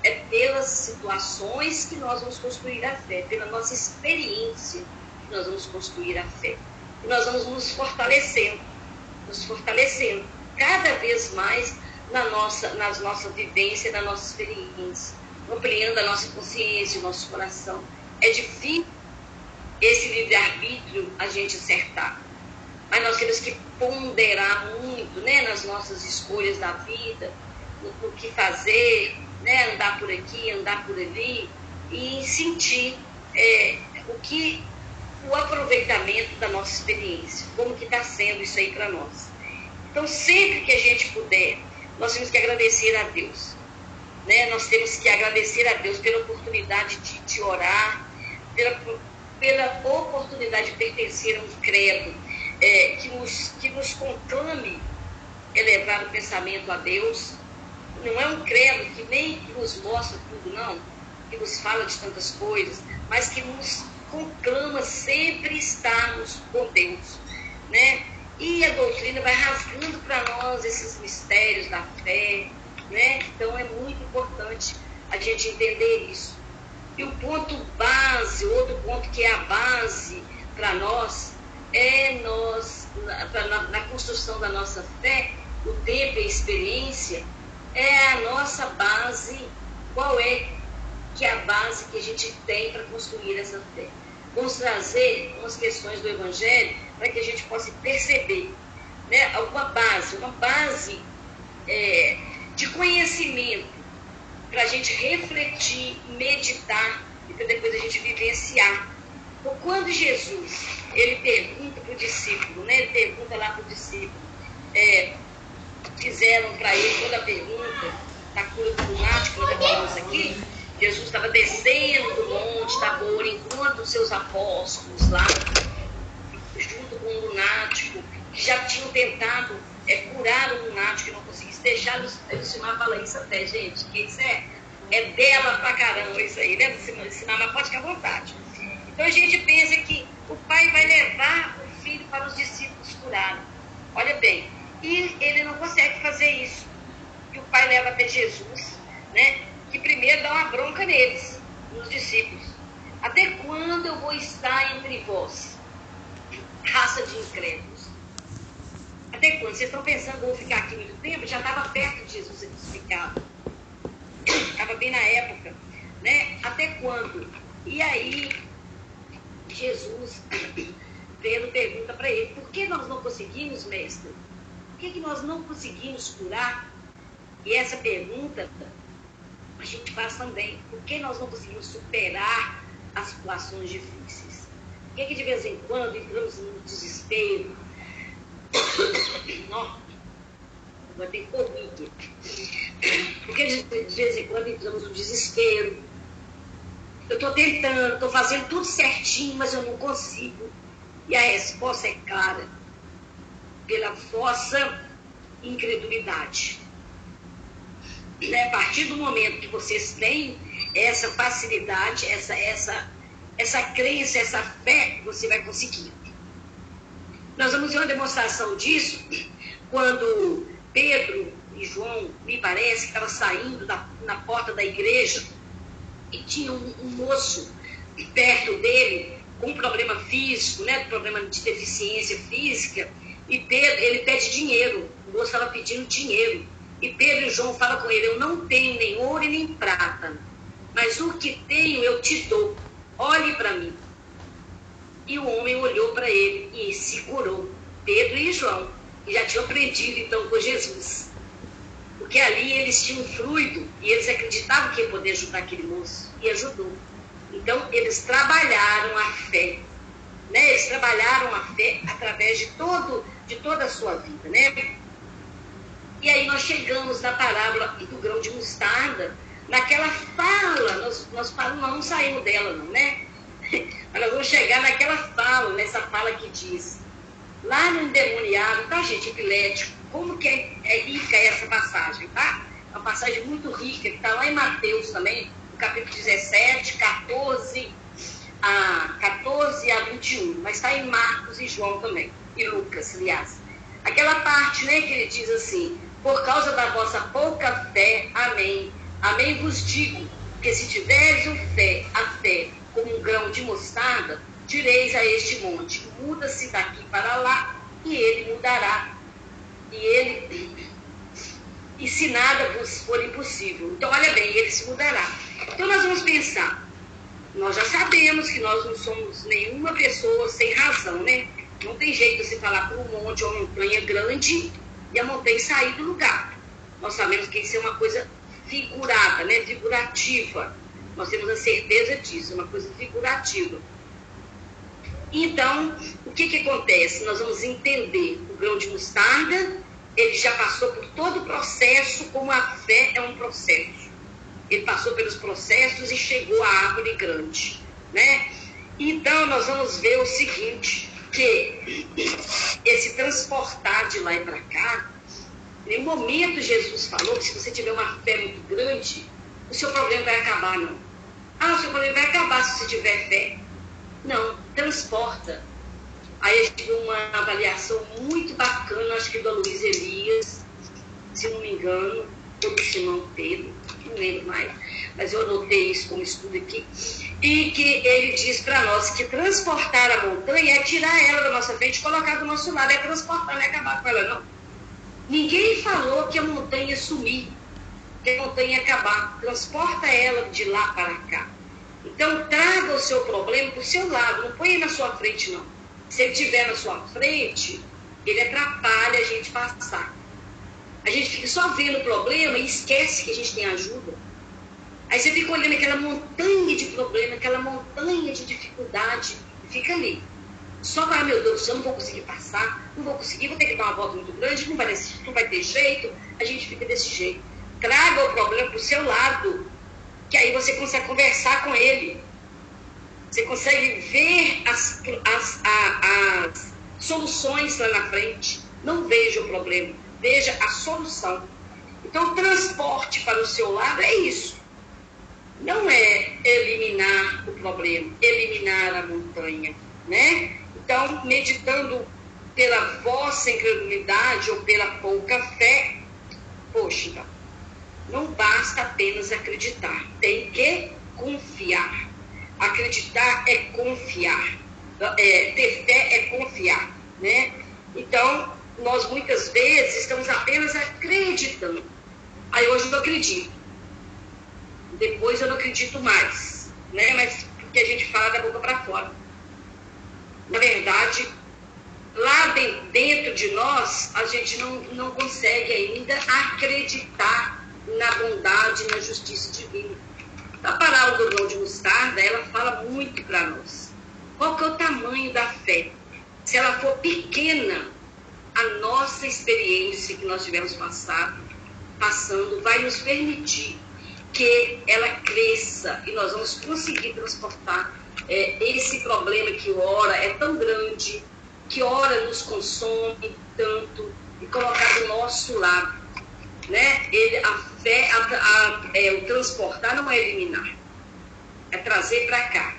é pelas situações que nós vamos construir a fé, pela nossa experiência que nós vamos construir a fé. E nós vamos nos fortalecendo, nos fortalecendo cada vez mais na nossa, nas nossa vivência, na nossa experiência, ampliando a nossa consciência, o nosso coração. É difícil esse livre-arbítrio a gente acertar mas nós temos que ponderar muito né, nas nossas escolhas da vida, no, no que fazer, né, andar por aqui, andar por ali, e sentir é, o que o aproveitamento da nossa experiência, como que está sendo isso aí para nós. Então, sempre que a gente puder, nós temos que agradecer a Deus. Né? Nós temos que agradecer a Deus pela oportunidade de, de orar, pela, pela oportunidade de pertencer a um credo, é, que, nos, que nos conclame elevar o pensamento a Deus. Não é um credo que nem nos mostra tudo, não, que nos fala de tantas coisas, mas que nos conclama sempre estarmos com Deus. Né? E a doutrina vai rasgando para nós esses mistérios da fé. Né? Então é muito importante a gente entender isso. E o ponto base, outro ponto que é a base para nós, é nós, na, na, construção da nossa fé, o tempo e a experiência, é a nossa base. Qual é que é a base que a gente tem para construir essa fé? Vamos trazer umas questões do Evangelho para que a gente possa perceber né, alguma base, uma base é, de conhecimento para a gente refletir, meditar e para depois a gente vivenciar. Então, quando Jesus ele pergunta para o discípulo, né? ele pergunta lá para o discípulo, é, fizeram para ele toda a pergunta da cura do lunático, nós falamos aqui, Jesus estava descendo do monte Tabor, enquanto os seus apóstolos lá, junto com o lunático, que já tinham tentado é, curar o lunático e não conseguisse deixar o Simar falar isso até, gente, que isso é, é dela pra caramba isso aí, né? Simar, mas pode ficar à vontade. Então a gente pensa que o pai vai levar o filho para os discípulos curarem. Olha bem, e ele não consegue fazer isso. E o pai leva até Jesus, né? Que primeiro dá uma bronca neles, nos discípulos. Até quando eu vou estar entre vós, raça de incrédulos? Até quando? Vocês estão pensando que eu vou ficar aqui muito tempo? Já estava perto de Jesus explicado. Estava bem na época, né? Até quando? E aí Jesus, Pedro pergunta para ele, por que nós não conseguimos, mestre? Que, que nós não conseguimos curar? E essa pergunta a gente faz também. Por que nós não conseguimos superar as situações difíceis? Por que, que de vez em quando entramos no desespero? Não, vai ter Covid. Por que de vez em quando entramos no desespero? Eu estou tentando, estou fazendo tudo certinho, mas eu não consigo. E a resposta é clara: pela vossa incredulidade. Né? A partir do momento que vocês têm essa facilidade, essa, essa, essa crença, essa fé, você vai conseguir. Nós vamos ver uma demonstração disso quando Pedro e João, me parece, estavam saindo da, na porta da igreja e tinha um, um moço perto dele com um problema físico, né, problema de deficiência física, e Pedro, ele pede dinheiro, o moço estava pedindo dinheiro. E Pedro e João falam com ele, eu não tenho nem ouro e nem prata, mas o que tenho eu te dou, olhe para mim. E o homem olhou para ele e se curou, Pedro e João, que já tinham aprendido então com Jesus. Porque ali eles tinham fluido e eles acreditavam que ia poder ajudar aquele moço, e ajudou. Então, eles trabalharam a fé. Né? Eles trabalharam a fé através de, todo, de toda a sua vida. Né? E aí nós chegamos na parábola do grão de mostarda, naquela fala, nós, nós falamos, não saímos dela não, né? Mas nós vamos chegar naquela fala, nessa fala que diz, lá no endemoniado, tá gente, epilético, como que é, é rica essa passagem, tá? Uma passagem muito rica, que está lá em Mateus também, capítulo 17, 14 a, 14 a 21, mas está em Marcos e João também, e Lucas, aliás. Aquela parte né, que ele diz assim: Por causa da vossa pouca fé, amém. Amém vos digo, que se tiveres o fé, a fé, como um grão de mostarda, direis a este monte: muda-se daqui para lá, e ele mudará. E ele e se nada vos for impossível. Então, olha bem, ele se mudará. Então, nós vamos pensar. Nós já sabemos que nós não somos nenhuma pessoa sem razão, né? Não tem jeito de se falar para um monte ou uma montanha grande e a montanha sair do lugar. Nós sabemos que isso é uma coisa figurada, né? Figurativa. Nós temos a certeza disso, é uma coisa figurativa. Então, o que, que acontece? Nós vamos entender o grão de mostarda ele já passou por todo o processo, como a fé é um processo. Ele passou pelos processos e chegou à árvore grande, né? Então, nós vamos ver o seguinte, que esse transportar de lá e para cá, em um momento Jesus falou que se você tiver uma fé muito grande, o seu problema vai acabar, não. Ah, o seu problema vai acabar se você tiver fé. Não, transporta Aí gente viu uma avaliação muito bacana, acho que do Luiz Elias, se não me engano, ou do Simão Pedro, não lembro mais, mas eu anotei isso como estudo aqui, e que ele diz para nós que transportar a montanha é tirar ela da nossa frente colocar do nosso lado, é transportar, não é acabar com ela, não. Ninguém falou que a montanha sumir, que a montanha acabar. Transporta ela de lá para cá. Então, traga o seu problema para o seu lado, não põe na sua frente, não. Se ele estiver na sua frente, ele atrapalha a gente passar. A gente fica só vendo o problema e esquece que a gente tem ajuda. Aí você fica olhando aquela montanha de problema, aquela montanha de dificuldade, e fica ali. Só para, meu Deus, eu não vou conseguir passar, não vou conseguir, vou ter que dar uma volta muito grande, não vai, não vai ter jeito, a gente fica desse jeito. Traga o problema para o seu lado, que aí você consegue conversar com ele. Você consegue ver as, as, a, as soluções lá na frente. Não veja o problema, veja a solução. Então, transporte para o seu lado é isso. Não é eliminar o problema, eliminar a montanha, né? Então, meditando pela vossa incredulidade ou pela pouca fé, poxa, não basta apenas acreditar, tem que confiar. Acreditar é confiar. É, ter fé é confiar, né? Então, nós muitas vezes estamos apenas acreditando. Aí hoje eu acredito. Depois eu não acredito mais, né? Mas porque a gente fala da boca para fora. Na verdade, lá dentro de nós, a gente não, não consegue ainda acreditar na bondade, na justiça divina. A parábola do grão de mostarda, ela fala muito para nós. Qual que é o tamanho da fé? Se ela for pequena, a nossa experiência que nós tivemos passado, passando vai nos permitir que ela cresça e nós vamos conseguir transportar é, esse problema que ora é tão grande, que ora nos consome tanto e colocar do nosso lado né? Ele, a fé, a, a, é, o transportar não é eliminar, é trazer para cá,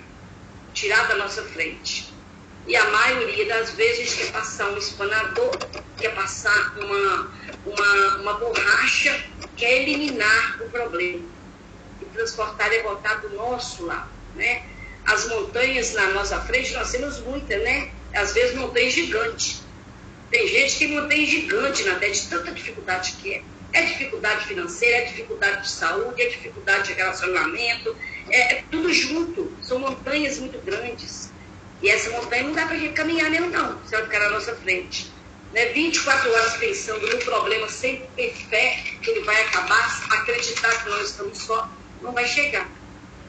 tirar da nossa frente. E a maioria das vezes a gente quer passar um espanador, quer passar uma, uma, uma borracha, quer eliminar o problema. Transportar e voltar do nosso lado, né? As montanhas na nossa frente, nós temos muitas, né? Às vezes montanhas gigantes. Tem gente que tem gigante na terra, de tanta dificuldade que é. É dificuldade financeira, é dificuldade de saúde, é dificuldade de relacionamento, é, é tudo junto. São montanhas muito grandes. E essa montanha não dá para a gente caminhar mesmo, não, se ela ficar na nossa frente. Né? 24 horas pensando no problema sem ter fé que ele vai acabar, acreditar que nós estamos só, não vai chegar.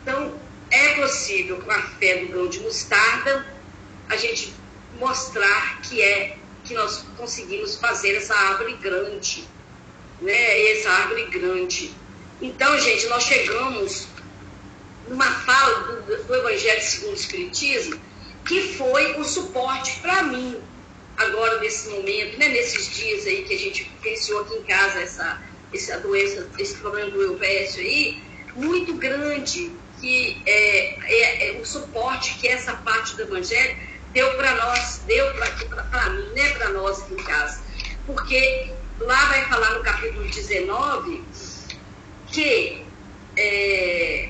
Então, é possível, com a fé do grão de mostarda, a gente mostrar que é que nós conseguimos fazer essa árvore grande, né? Essa árvore grande. Então, gente, nós chegamos numa fala do, do Evangelho segundo o Espiritismo, que foi o suporte para mim, agora nesse momento, né, nesses dias aí que a gente vivenciou aqui em casa essa, essa doença, esse problema do EUPS aí, muito grande, que é, é, é, o suporte que essa parte do Evangelho deu para nós, deu para mim, né, para nós aqui em casa. Porque lá vai falar no capítulo 19 que, é,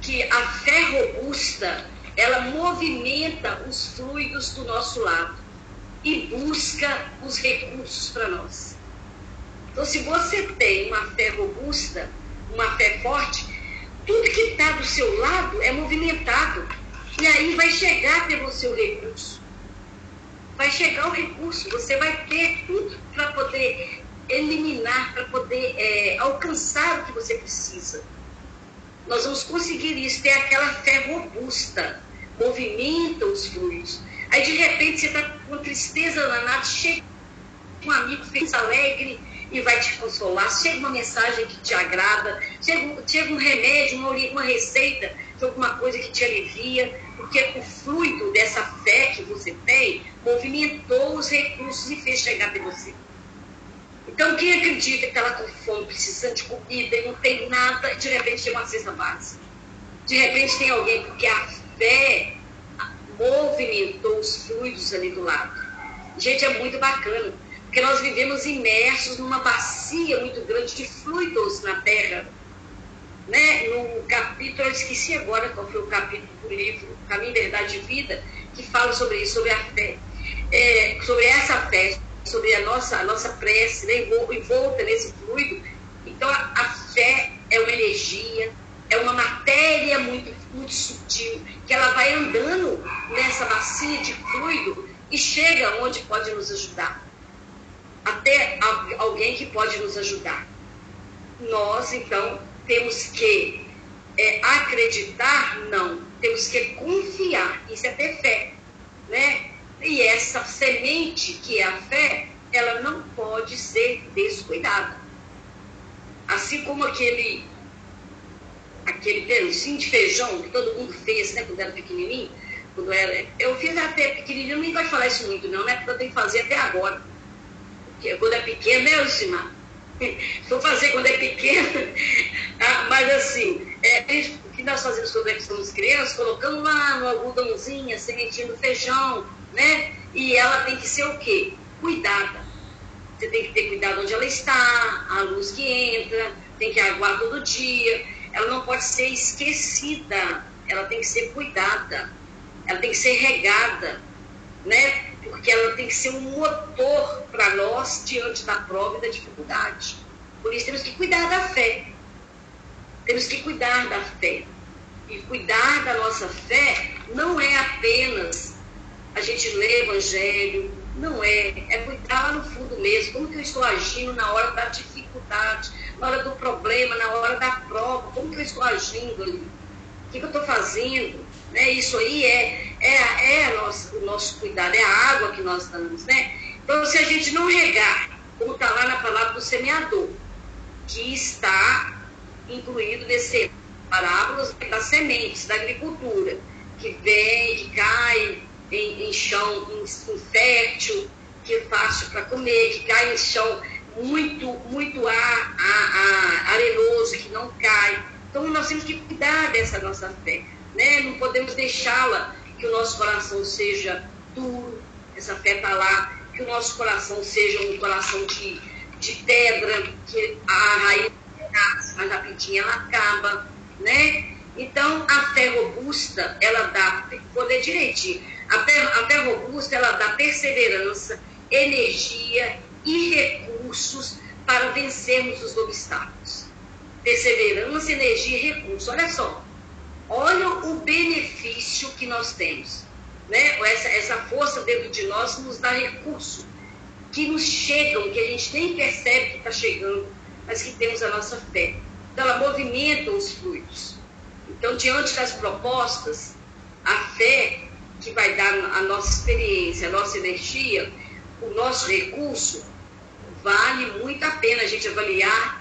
que a fé robusta ela movimenta os fluidos do nosso lado e busca os recursos para nós. Então, se você tem uma fé robusta, uma fé forte, tudo que está do seu lado é movimentado. E aí vai chegar até você o recurso. Vai chegar o recurso, você vai ter tudo para poder eliminar, para poder é, alcançar o que você precisa. Nós vamos conseguir isso, ter aquela fé robusta, movimenta os fluidos. Aí de repente você está com tristeza danada, chega um amigo feliz, alegre e vai te consolar. Chega uma mensagem que te agrada, chega, chega um remédio, uma, uma receita de alguma coisa que te alivia, porque o fluido dessa fé que você tem movimentou os recursos e fez chegar até você. Então, quem acredita que está com fome, precisando de comida e não tem nada, de repente tem uma cesta básica. De repente tem alguém, porque a fé movimentou os fluidos ali do lado. Gente, é muito bacana, porque nós vivemos imersos numa bacia muito grande de fluidos na Terra. Né? No capítulo, eu esqueci agora qual foi o capítulo do livro Caminho, Verdade e Vida, que fala sobre isso, sobre a fé. É, sobre essa fé, sobre a nossa, a nossa prece, né? envolta nesse fluido. Então, a, a fé é uma energia, é uma matéria muito, muito sutil, que ela vai andando nessa bacia de fluido e chega onde pode nos ajudar. Até alguém que pode nos ajudar. Nós, então, temos que é, acreditar? Não. Temos que confiar. Isso é ter fé. Né? E essa semente que é a fé, ela não pode ser descuidada. Assim como aquele aquele pedacinho de feijão que todo mundo fez, né, quando era pequenininho, quando era, eu fiz até pequenininho, nem vai falar isso muito não, né, porque eu tenho que fazer até agora. Quando é pequeno, né, Lucimar? Vou fazer quando é pequeno, ah, mas assim, é, o que nós fazemos quando é somos crianças, colocamos lá no algodãozinho, a sementinha do feijão, né, e ela tem que ser o quê? Cuidada. Você tem que ter cuidado onde ela está, a luz que entra, tem que aguar todo dia ela não pode ser esquecida, ela tem que ser cuidada, ela tem que ser regada, né? Porque ela tem que ser um motor para nós diante da prova e da dificuldade. Por isso temos que cuidar da fé. Temos que cuidar da fé. E cuidar da nossa fé não é apenas a gente ler Evangelho, não é. É cuidar lá no fundo mesmo. Como que eu estou agindo na hora da dificuldade? na hora do problema, na hora da prova, como que eu estou agindo ali? O que, que eu estou fazendo? Né? Isso aí é, é, é o nosso cuidado, é a água que nós damos. Né? Então, se a gente não regar, como está lá na palavra do semeador, que está incluído nesse parábolas das sementes, da agricultura, que vem, que cai em, em chão infértil, que é fácil para comer, que cai em chão muito, muito ar, ar, ar, arenoso que não cai. Então nós temos que cuidar dessa nossa fé, né? Não podemos deixá-la que o nosso coração seja duro, essa fé está lá, que o nosso coração seja um coração de, de pedra, que a raiz mas rapidinho ela acaba, né? Então, a fé robusta, ela dá, poder direitinho, a fé, a fé robusta, ela dá perseverança, energia e recursos para vencermos os obstáculos. Perseverança, energia e recursos. Olha só, olha o benefício que nós temos. Né? Essa, essa força dentro de nós nos dá recurso, que nos chegam, que a gente nem percebe que está chegando, mas que temos a nossa fé. Então, ela movimenta os fluidos. Então, diante das propostas, a fé que vai dar a nossa experiência, a nossa energia, o nosso recurso, vale muito a pena a gente avaliar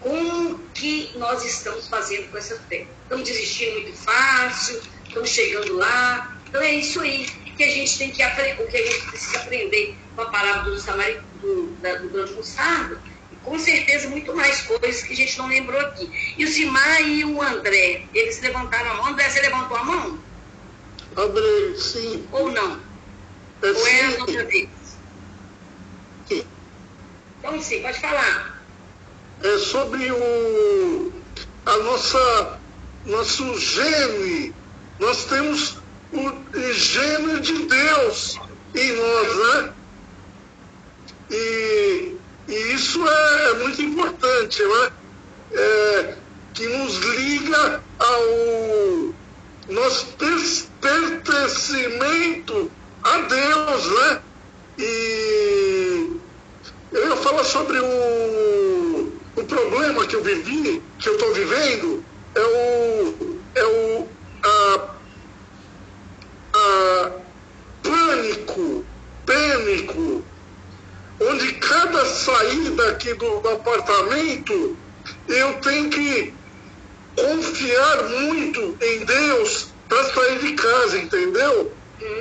como que nós estamos fazendo com essa fé. Estamos desistindo muito fácil, estamos chegando lá. Então é isso aí que a gente tem que aprender, o que a gente precisa aprender com a palavra do, Samari, do, da, do grande mostarda. E com certeza muito mais coisas que a gente não lembrou aqui. E o Simar e o André, eles levantaram a mão. André, você levantou a mão? André, sim. Ou não? É, Ou é a sim. outra vez? Então sim, pode falar. É sobre o a nossa nosso gene. Nós temos o gene de Deus em nós, né? E, e isso é, muito importante, né? É, que nos liga ao nosso per- pertencimento a Deus, né? E eu ia falar sobre o, o problema que eu vivi, que eu estou vivendo, é o, é o a, a pânico, pânico, onde cada saída aqui do, do apartamento eu tenho que confiar muito em Deus para sair de casa, entendeu?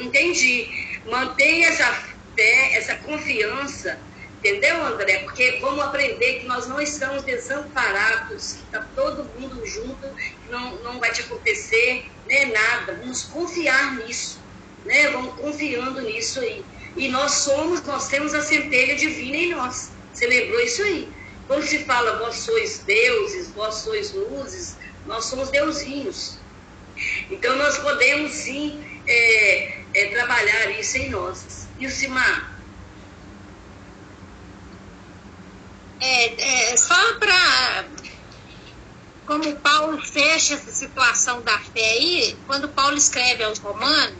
Entendi. Mantenha essa fé, essa confiança, entendeu, André? Porque vamos aprender que nós não estamos desamparados, que está todo mundo junto, que não, não vai te acontecer né, nada. Vamos confiar nisso, né? Vamos confiando nisso aí. E nós somos, nós temos a centelha divina em nós. Você lembrou isso aí? Quando se fala vós sois deuses, vós sois luzes, nós somos deusinhos. Então nós podemos sim é, é, trabalhar isso em nós. E o Simar? É, é, só para. Como Paulo fecha essa situação da fé aí, quando Paulo escreve aos Romanos,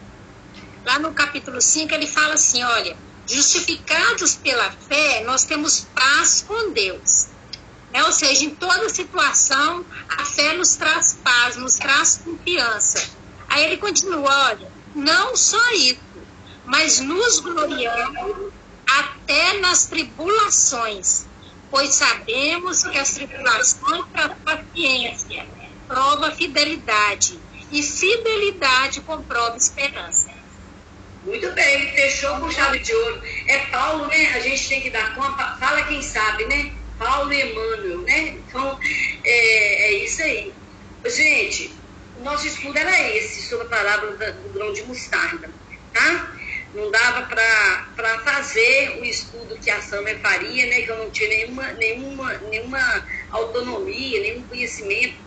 lá no capítulo 5, ele fala assim: olha, justificados pela fé, nós temos paz com Deus. Né? Ou seja, em toda situação, a fé nos traz paz, nos traz confiança. Aí ele continua: olha, não só isso, mas nos gloriamos até nas tribulações, pois sabemos que as tribulações trazem paciência, prova fidelidade, e fidelidade comprova esperança. Muito bem, fechou com chave de ouro. É Paulo, né? A gente tem que dar conta. Fala quem sabe, né? Paulo e Emmanuel, né? Então, é, é isso aí. Gente, o nosso estudo era esse, sobre a palavra do grão de mostarda, tá? Não dava para fazer o estudo que a Sâmia faria, né? Que eu não tinha nenhuma, nenhuma, nenhuma autonomia, nenhum conhecimento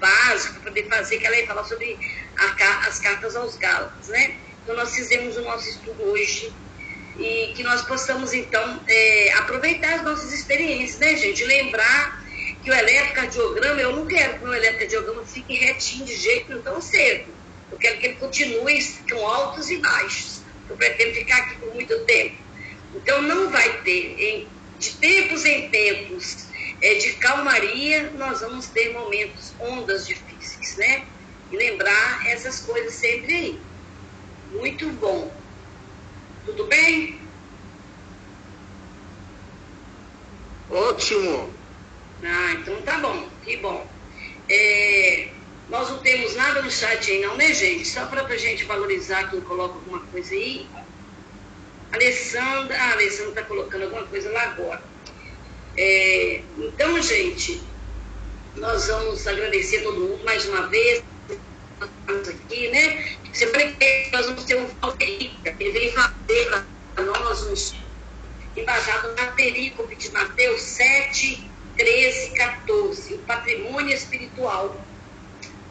básico para poder fazer, que ela ia falar sobre a as cartas aos Gálatas, né? Então, nós fizemos o nosso estudo hoje e que nós possamos, então, é, aproveitar as nossas experiências, né, gente? Lembrar que o eletrocardiograma, eu não quero que o eletrocardiograma fique retinho de jeito tão cedo. Eu quero que ele continue com altos e baixos. Eu pretendo ficar aqui por muito tempo. Então, não vai ter, em- de tempos em tempos, é, de calmaria, nós vamos ter momentos, ondas difíceis, né? E lembrar essas coisas sempre aí. Muito bom. Tudo bem? Ótimo. Ah, então tá bom, que bom. É, nós não temos nada no aí não, né, gente? Só para a gente valorizar quem coloca alguma coisa aí. Alessandra, ah, a Alessandra está colocando alguma coisa lá agora. É, então, gente, nós vamos agradecer todo mundo mais uma vez. Aqui, né? Semana que vem nós vamos ter um Valterica, ele vem fazer para nós um embasado na perícope de Mateus 7, 1314, o patrimônio espiritual.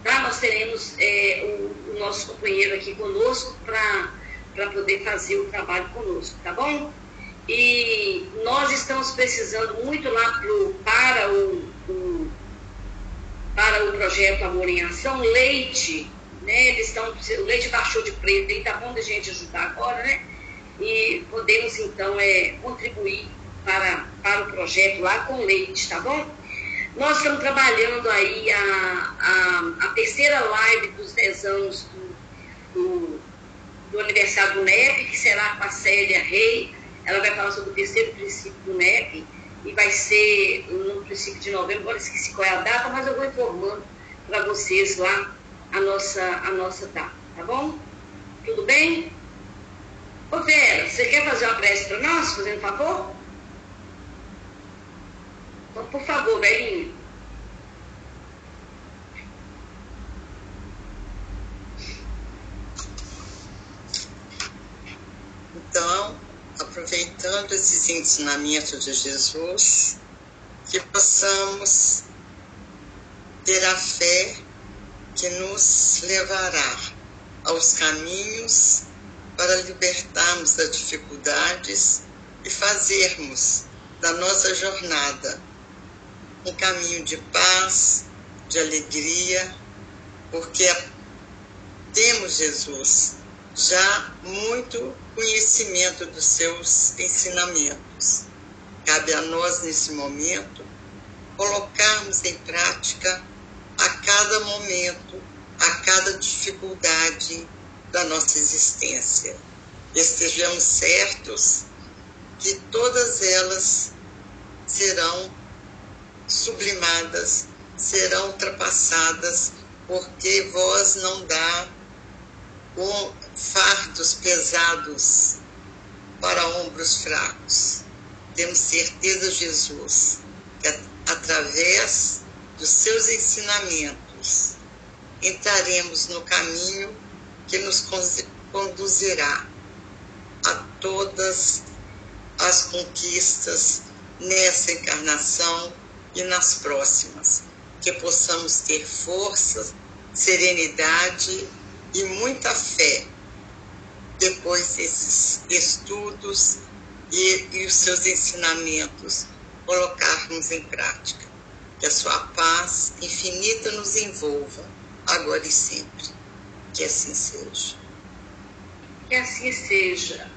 Nós teremos é, o, o, nosso companheiro aqui conosco para poder fazer o trabalho conosco, tá bom? E nós estamos precisando muito lá pro, para, o, o, para o projeto Amor em Ação, leite, né? Eles estão, o leite baixou de preço, e tá bom da gente ajudar agora, né? E podemos então é, contribuir para, para o projeto lá com leite, tá bom? Nós estamos trabalhando aí a, a, a terceira live dos 10 anos do, do, do, aniversário do NEP, que será com a Célia Rei. Ela vai falar sobre o terceiro princípio do NEP e vai ser no princípio de novembro. Agora esqueci qual é a data, mas eu vou informando para vocês lá a nossa, a nossa data, tá bom? Tudo bem? Ô Vera, você quer fazer uma prece para nós, fazendo favor? Por favor, velhinho. Então, aproveitando esses ensinamentos de Jesus, que possamos ter a fé que nos levará aos caminhos para libertarmos das dificuldades e fazermos da nossa jornada um caminho de paz, de alegria, porque temos Jesus já muito conhecimento dos seus ensinamentos. Cabe a nós, nesse momento, colocarmos em prática a cada momento, a cada dificuldade da nossa existência. Estejamos certos que todas elas serão sublimadas, serão ultrapassadas, porque vós não dá com fardos pesados para ombros fracos. Temos certeza, Jesus, que através dos seus ensinamentos entraremos no caminho que nos conduzirá a todas as conquistas nessa encarnação e nas próximas. Que possamos ter força, serenidade e muita fé depois desses estudos e, e os seus ensinamentos colocarmos em prática. Que a sua paz infinita nos envolva, agora e sempre. Que assim seja. Que assim seja.